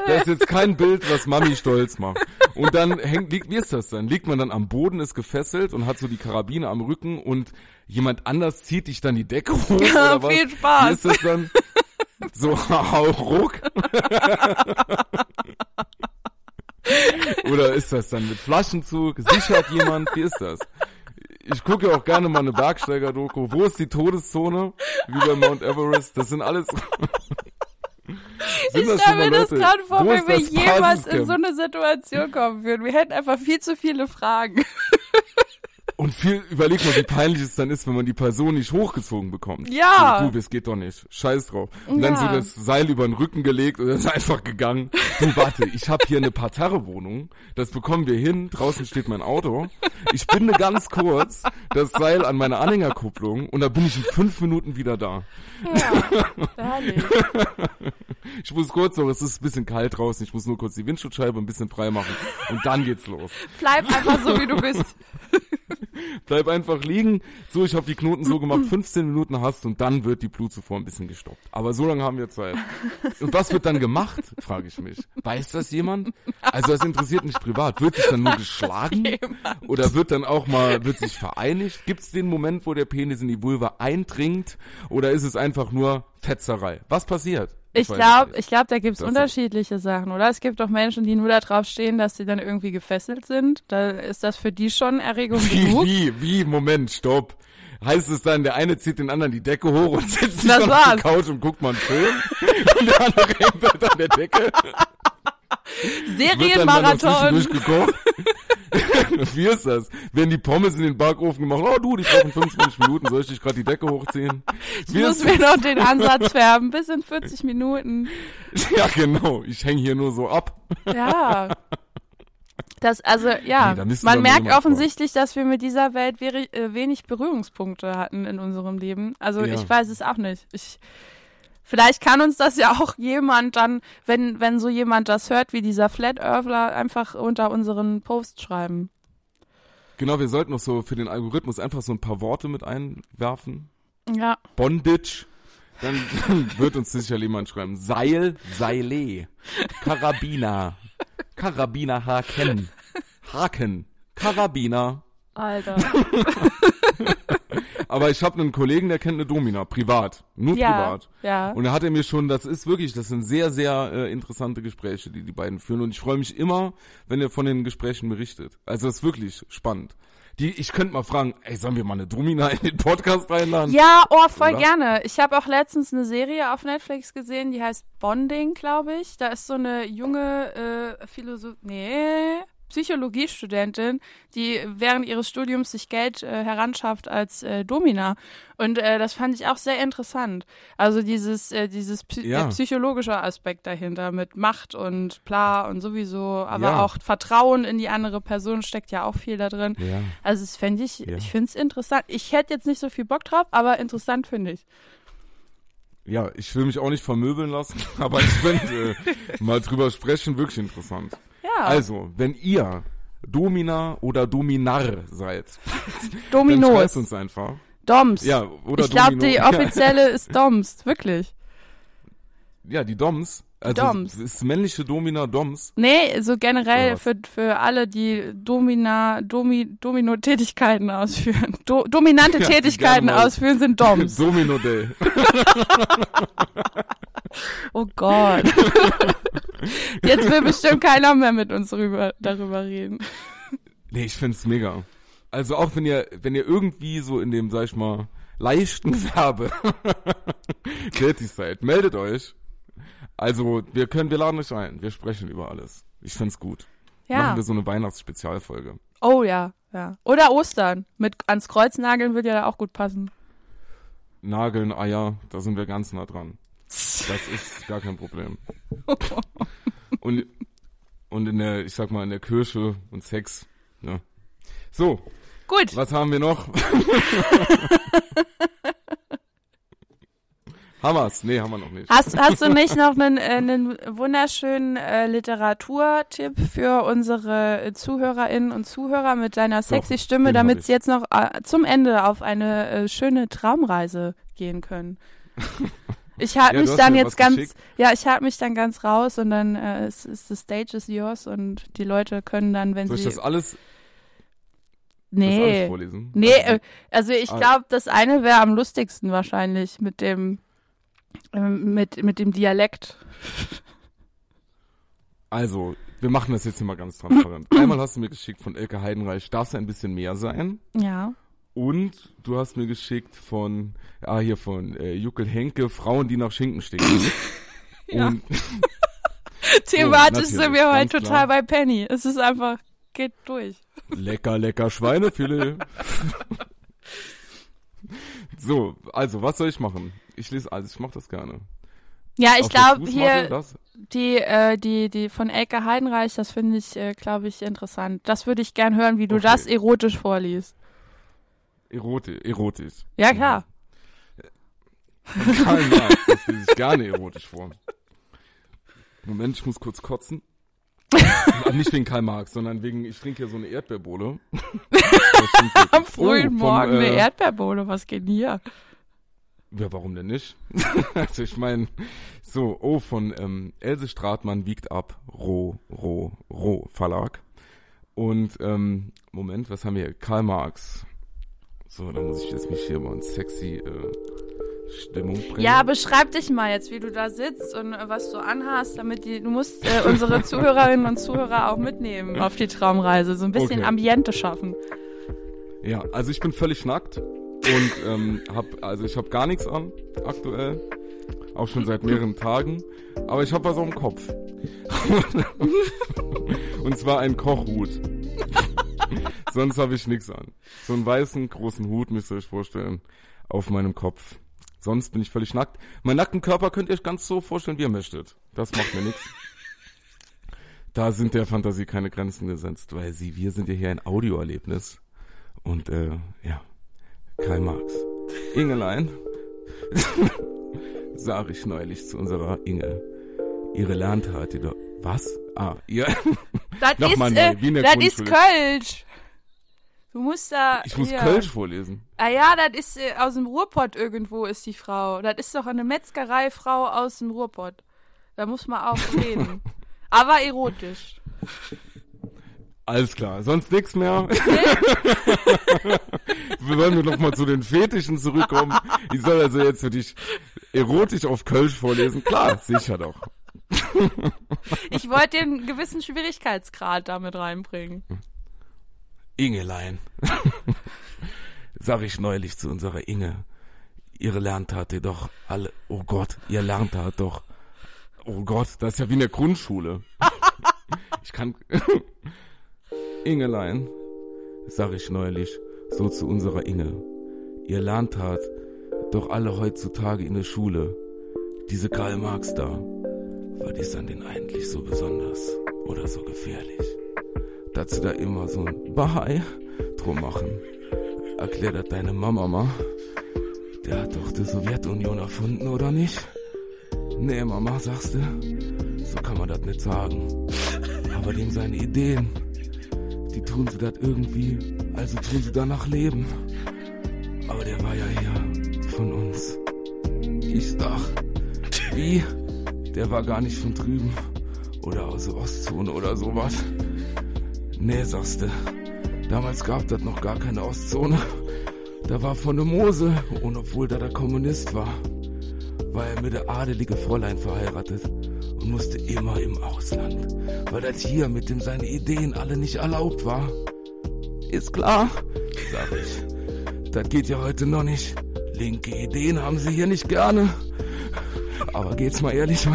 Das ist jetzt kein Bild, was Mami stolz macht. Und dann hängt, liegt, wie ist das dann? Liegt man dann am Boden, ist gefesselt und hat so die Karabine am Rücken und jemand anders zieht dich dann die Decke hoch oder was? Viel Spaß. Wie ist das dann? So, hau ruck. Oder ist das dann mit Flaschenzug? Sichert jemand? Wie ist das? Ich gucke ja auch gerne mal eine Bergsteiger-Doku. Wo ist die Todeszone? Wie bei Mount Everest. Das sind alles. Sind Ich stelle mir das gerade vor, wenn wir jemals in so eine Situation kommen würden. Wir hätten einfach viel zu viele Fragen. Und viel, überleg mal, wie peinlich es dann ist, wenn man die Person nicht hochgezogen bekommt. Ja. So, du, das geht doch nicht. Scheiß drauf. Und dann Ja. so das Seil über den Rücken gelegt und dann ist einfach gegangen. Du, warte, ich habe hier eine Parterre-Wohnung. Das bekommen wir hin. Draußen steht mein Auto. Ich binde ganz kurz das Seil an meine Anhängerkupplung und da bin ich in fünf Minuten wieder da. Ja. Ich muss kurz noch, es ist ein bisschen kalt draußen. Ich muss nur kurz die Windschutzscheibe ein bisschen frei machen. Und dann geht's los. Bleib einfach so, wie du bist. Bleib einfach liegen. So, ich habe die Knoten so gemacht, 15 Minuten hast und dann wird die Blutzufuhr ein bisschen gestoppt. Aber so lange haben wir Zeit. Und was wird dann gemacht, frage ich mich. Weiß das jemand? Also das interessiert mich privat. Wird sich dann nur geschlagen? Oder wird dann auch mal, wird sich vereinigt? Gibt es den Moment, wo der Penis in die Vulva eindringt? Oder ist es einfach nur Fetzerei? Was passiert? Ich glaube, ich glaub, da gibt's Das ist- unterschiedliche Sachen, oder? Es gibt doch Menschen, die nur darauf stehen, dass sie dann irgendwie gefesselt sind. Da ist das für die schon Erregung Wie, genug. wie, wie, Moment, stopp. Heißt es dann, der eine zieht den anderen die Decke hoch und setzt sich auf die. Couch und guckt mal einen Film? und der andere hängt halt an der Decke? Wird dann mal noch Serienmarathon. Wie ist das? Werden die Pommes in den Backofen gemacht? Oh du, die brauchen 25 Minuten, soll ich dich gerade die Decke hochziehen? Ich Wie muss ist mir noch den Ansatz färben, bis in 40 Minuten. Ja, genau. Ich hänge hier nur so ab. Ja. Das, also, ja, Nee, man merkt offensichtlich, dass wir mit dieser Welt äh, wenig Berührungspunkte hatten in unserem Leben. Also, Ja. ich weiß es auch nicht. Ich, vielleicht kann uns das ja auch jemand dann, wenn, wenn so jemand das hört, wie dieser Flat Earthler, einfach unter unseren Post schreiben. Genau, wir sollten noch so für den Algorithmus einfach so ein paar Worte mit einwerfen. Ja. Bondage. Dann wird uns sicher jemand schreiben. Seil, Seile. Karabiner. Karabiner Haken. Haken. Karabiner. Alter. Aber ich habe einen Kollegen, der kennt eine Domina, privat. Nur ja. privat. Ja. Und er hat er mir schon, das ist wirklich, das sind sehr, sehr äh, interessante Gespräche, die die beiden führen. Und ich freue mich immer, wenn er von den Gesprächen berichtet. Also das ist wirklich spannend. Die, ich könnte mal fragen, ey, sollen wir mal eine Domina in den Podcast reinladen? Ja, oh, voll Oder? gerne. Ich habe auch letztens eine Serie auf Netflix gesehen, die heißt Bonding, glaube ich. Da ist so eine junge äh, Philosoph nee, Psychologiestudentin, die während ihres Studiums sich Geld äh, heranschafft als äh, Domina. Und äh, das fand ich auch sehr interessant. Also dieses, äh, dieses Psy Ja. psychologische Aspekt dahinter mit Macht und bla und sowieso, aber Ja. auch Vertrauen in die andere Person steckt ja auch viel da drin. Ja. Also das fände ich, ich finde es interessant. Ich hätte jetzt nicht so viel Bock drauf, aber interessant finde ich. Ja, ich will mich auch nicht vermöbeln lassen, aber ich finde äh, mal drüber sprechen wirklich interessant. Also, wenn ihr Domina oder Dominar seid, dann schreibt Dominos, uns einfach. Doms. Ja, oder ich glaube, die offizielle ist Doms, wirklich. Ja, die Doms. Also Doms. ist männliche Domina Doms. Nee, so generell für, für alle, die Domina, Domi, Domino-Tätigkeiten ausführen. Do, dominante Ja, Tätigkeiten ausführen sind Doms. Domino Day. Oh Gott. Jetzt will bestimmt keiner mehr mit uns rüber, darüber reden. Nee, ich find's mega. Also auch wenn ihr, wenn ihr irgendwie so in dem, sag ich mal, leichten Gewerbe tätig seid, meldet euch. Also wir können, wir laden euch ein. Wir sprechen über alles. Ich find's gut. Ja. Machen wir so eine Weihnachtsspezialfolge. Oh ja, ja. Oder Ostern. Mit ans Kreuz nageln würde ja da auch gut passen. Nageln, Eier, da sind wir ganz nah dran. Das ist gar kein Problem. Und, und in der, ich sag mal, in der Kirche und Sex. Ne? So, Gut. was haben wir noch? Hammers? Nee, haben wir noch nicht. Hast, hast du nicht noch einen, äh, einen wunderschönen äh, Literaturtipp für unsere äh, Zuhörerinnen und Zuhörer mit deiner sexy Stimme, den hab damit ich. sie jetzt noch äh, zum Ende auf eine äh, schöne Traumreise gehen können? Ich halte Ja, mich dann jetzt ganz, geschickt. ja, ich halte mich dann ganz raus und dann äh, ist, ist the stage is yours und die Leute können dann, wenn Soll ich sie das alles, das nee, alles vorlesen? Nee, Also, äh, also ich Ah. glaube, das eine wäre am lustigsten wahrscheinlich mit dem ähm, mit mit dem Dialekt. also, wir machen das jetzt hier mal ganz transparent. Einmal hast du mir geschickt von Elke Heidenreich, darf es ein bisschen mehr sein? Ja. Und du hast mir geschickt von, ah, hier von äh, Juckel Henke, Frauen, die nach Schinken stechen. Ja. Und Thematisch sind natürlich, wir heute total klar. bei Penny. Es ist einfach geht durch. lecker, lecker Schweinefilet. so, also, was soll ich machen? Ich lese alles, ich mache das gerne. Ja, ich glaube hier die äh, die die von Elke Heidenreich, das finde ich äh, glaube ich interessant. Das würde ich gern hören, wie du Okay. das erotisch vorliest. Erotisch, erotisch. Ja, klar. Karl Marx, das lese ich gerne erotisch vor. Moment, ich muss kurz kotzen. Nicht wegen Karl Marx, sondern wegen, ich trinke hier so eine wirklich. Am frühen Oh, vom, Morgen eine äh, Erdbeerbohle, was geht denn hier? Ja, warum denn nicht? also ich meine, so, oh, von ähm, Else Stratmann wiegt ab, Roh, Roh, Roh Verlag. Und, ähm, Moment, was haben wir hier? Karl Marx. So, dann muss ich jetzt mich hier mal in sexy äh, Stimmung bringen. Ja, beschreib dich mal jetzt, wie du da sitzt und äh, was du anhast, damit die, du musst äh, unsere Zuhörerinnen und Zuhörer auch mitnehmen auf die Traumreise, so ein bisschen Okay. Ambiente schaffen. Ja, also ich bin völlig nackt und ähm, hab, also ich habe gar nichts an aktuell, auch schon seit mehreren Tagen, aber ich habe was auf dem Kopf. und zwar ein Kochhut. Sonst habe ich nichts an. So einen weißen großen Hut müsst ihr euch vorstellen auf meinem Kopf. Sonst bin ich völlig nackt. Meinen nackten Körper könnt ihr euch ganz so vorstellen, wie ihr möchtet. Das macht mir nichts. Da sind der Fantasie keine Grenzen gesetzt, weil sie, wir sind ja hier ein Audioerlebnis. Und äh, ja, Karl Marx. Ingelein, sag ich neulich zu unserer Inge. Ihre Lerntat, die doch. Was? Ah, ihr. Das Nochmal ist, neu, äh, das ist. Kölsch. Du musst da. Ich muss hier. Kölsch vorlesen. Ah ja, das ist äh, aus dem Ruhrpott irgendwo ist die Frau. Das ist doch eine Metzgereifrau aus dem Ruhrpott. Da muss man auch reden. Aber erotisch. Alles klar, sonst nichts mehr. wir wollen wir noch mal zu den Fetischen zurückkommen. Ich soll also jetzt für dich erotisch auf Kölsch vorlesen. Klar, sicher doch. Ich wollte den gewissen Schwierigkeitsgrad damit reinbringen. Ingelein. Sag ich neulich zu unserer Inge. Ihre Lerntat ihr doch alle. Oh Gott, ihr Lerntat doch. Oh Gott, das ist ja wie in der Grundschule. Ich kann. Ingelein, sag ich neulich, so zu unserer Inge. Ihr Lerntat doch alle heutzutage in der Schule. Diese Karl Marx da. Was ist an den eigentlich so besonders oder so gefährlich? dass sie da immer so ein Bahai drum machen. Erklär das deine Mama mal. Der hat doch die Sowjetunion erfunden, oder nicht? Nee, Mama, sagst du? So kann man das nicht sagen. Aber dem seine Ideen, die tun sie das irgendwie, also tun sie danach leben. Aber der war ja hier von uns. Ich sag, wie? Der war gar nicht von drüben. Oder aus der Ostzone oder sowas. Nee, sagst du. Damals gab das noch gar keine Ostzone. Da war von der Mose, und obwohl da der Kommunist war, war er mit der adelige Fräulein verheiratet und musste immer im Ausland, weil das hier mit dem seine Ideen alle nicht erlaubt war. Ist klar, sag ich. Das geht ja heute noch nicht. Linke Ideen haben sie hier nicht gerne. Aber geht's mal ehrlich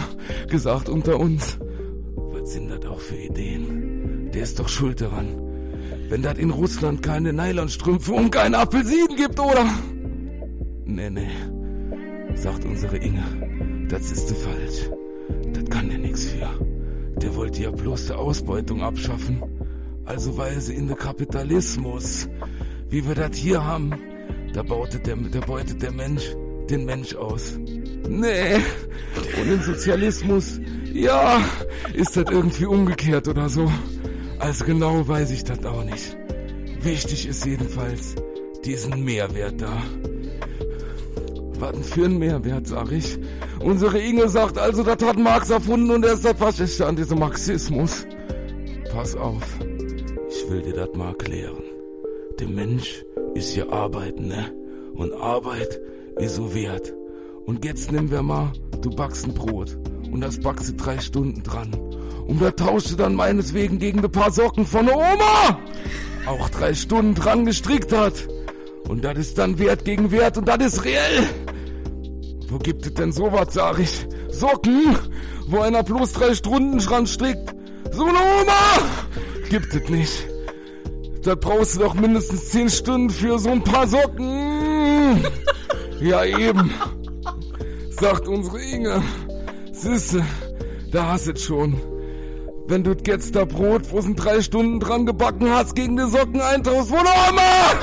gesagt unter uns. Was sind das auch für Ideen? Der ist doch schuld daran. Wenn das in Russland keine Nylonstrümpfe und keine Apfelsinen gibt, oder? Nee, nee, sagt unsere Inge. Das ist falsch. Das kann der nix für. Der wollte ja bloß die Ausbeutung abschaffen. Also weise in den Kapitalismus. Wie wir das hier haben. Da beutet der, da beutet der Mensch den Mensch aus. Nee. Und im Sozialismus, ja, ist das irgendwie umgekehrt oder so. Also genau weiß ich das auch nicht. Wichtig ist jedenfalls diesen Mehrwert da. Was für ein Mehrwert, sag ich. Unsere Inge sagt also, das hat Marx erfunden und er ist das Faschiste an diesem Marxismus. Pass auf, ich will dir das mal erklären. Der Mensch ist ja Arbeit, ne? Und Arbeit ist so wert. Und jetzt nehmen wir mal, du backst ein Brot. Und das backst du drei Stunden dran. Und da tauschst du dann meineswegen gegen ein paar Socken von der Oma. Auch drei Stunden dran gestrickt hat. Und das ist dann Wert gegen Wert und das ist reell. Wo gibt es denn sowas, sag ich? Socken, wo einer bloß drei Stunden dran strickt. So eine Oma gibt es nicht. Da brauchst du doch mindestens zehn Stunden für so ein paar Socken. Ja, eben. Sagt unsere Inge. Sisse, da hast du schon. Wenn du jetzt da Brot, wo sind drei Stunden dran gebacken hast, gegen die Socken eintauchst, wo der Oma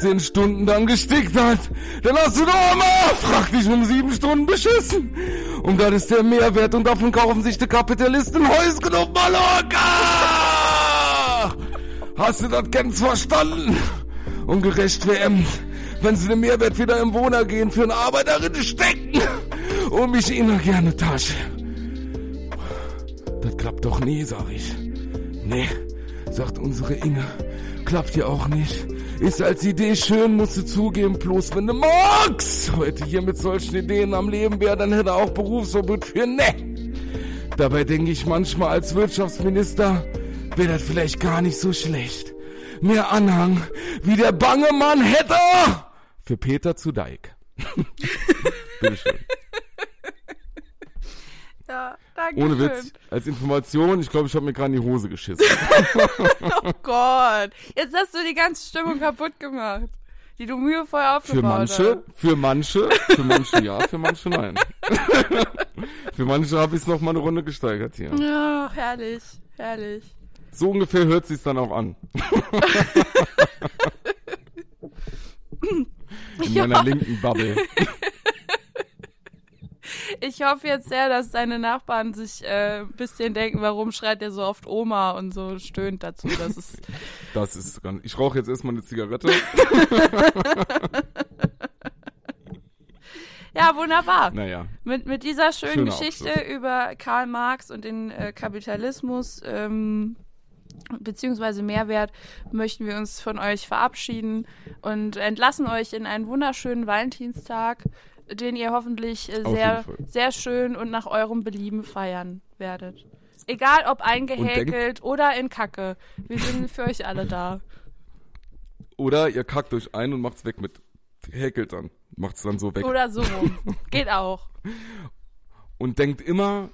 zehn Stunden dann gestickt hat, dann hast du der Oma, frag dich um sieben Stunden beschissen. Und das ist der Mehrwert und davon kaufen sich die Kapitalisten Häuschen auf Mallorca. Hast du das ganz verstanden? Und gerecht WM, wenn sie den Mehrwert wieder im Wohner gehen, für eine Arbeiterin stecken und mich ihnen gerne Tasche. Das klappt doch nie, sag ich. Nee, sagt unsere Inge. Klappt ja auch nicht. Ist als Idee schön, musst du zugeben, bloß wenn du magst. Heute hier mit solchen Ideen am Leben wäre, dann hätte er auch Berufsverbot für ne. Dabei denke ich manchmal als Wirtschaftsminister, wäre das vielleicht gar nicht so schlecht. Mehr Anhang, wie der bange Mann hätte. Für Peter zu Deik. Bitteschön. Ja, danke Ohne schön. Witz, als Information, ich glaube, ich habe mir gerade in die Hose geschissen. Oh Gott, jetzt hast du die ganze Stimmung kaputt gemacht, die du mühevoll Für aufgebaut manche, für manche, für manche ja, für manche nein. für manche habe ich es noch mal eine Runde gesteigert hier. Ja, herrlich, herrlich. So ungefähr hört sich's dann auch an. In meiner linken Bubble. Ich hoffe jetzt sehr, dass deine Nachbarn sich äh, ein bisschen denken, warum schreit der so oft Oma und so stöhnt dazu. Das ist Das ist. Ich rauche jetzt erstmal eine Zigarette. ja wunderbar. Naja, Mit, mit dieser schönen Schöner Geschichte Abschluss. über Karl Marx und den äh, Kapitalismus ähm, beziehungsweise Mehrwert möchten wir uns von euch verabschieden und entlassen euch in einen wunderschönen Valentinstag, den ihr hoffentlich äh, Auf sehr, sehr schön und nach eurem Belieben feiern werdet. Egal ob eingehäkelt oder in Kacke. Wir sind für euch alle da. oder ihr kackt euch ein und macht's weg mit häkelt dann, macht's dann so weg. Oder so rum. Geht auch. Und denkt immer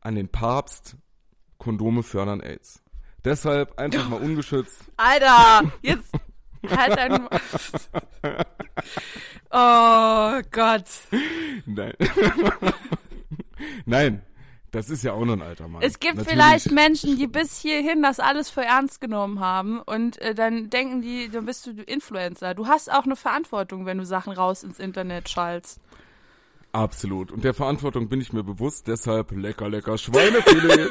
an den Papst. Kondome fördern AIDS. Deshalb einfach mal ungeschützt. Alter, jetzt halt dein. Oh Gott. Nein. Nein, das ist ja auch nur ein alter Mann. Es gibt Natürlich- vielleicht Menschen, die bis hierhin das alles für ernst genommen haben und äh, dann denken die, dann bist du Influencer. Du hast auch eine Verantwortung, wenn du Sachen raus ins Internet schallst. Absolut. Und der Verantwortung bin ich mir bewusst, deshalb lecker, lecker Schweinefilet.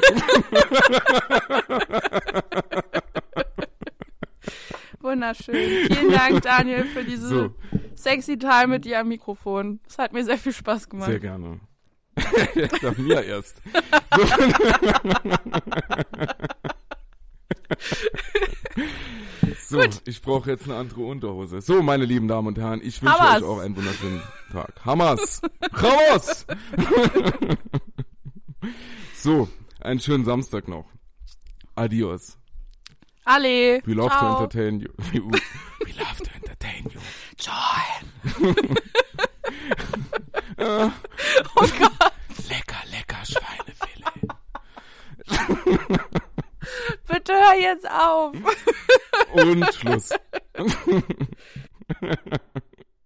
Wunderschön. Vielen Dank, Daniel, für diese So. sexy Time mit dir am Mikrofon. Es hat mir sehr viel Spaß gemacht. Sehr gerne. ja, mir erst. So, so ich brauche jetzt eine andere Unterhose. So, meine lieben Damen und Herren, ich wünsche Hamas. euch auch einen wunderschönen Tag. Hamas! Hamas! so, einen schönen Samstag noch. Adios. alle. We love to Ciao. entertain you. We, we love to entertain you. Join. Lecker, lecker Schweinefilet. Bitte hör jetzt auf. Und Schluss.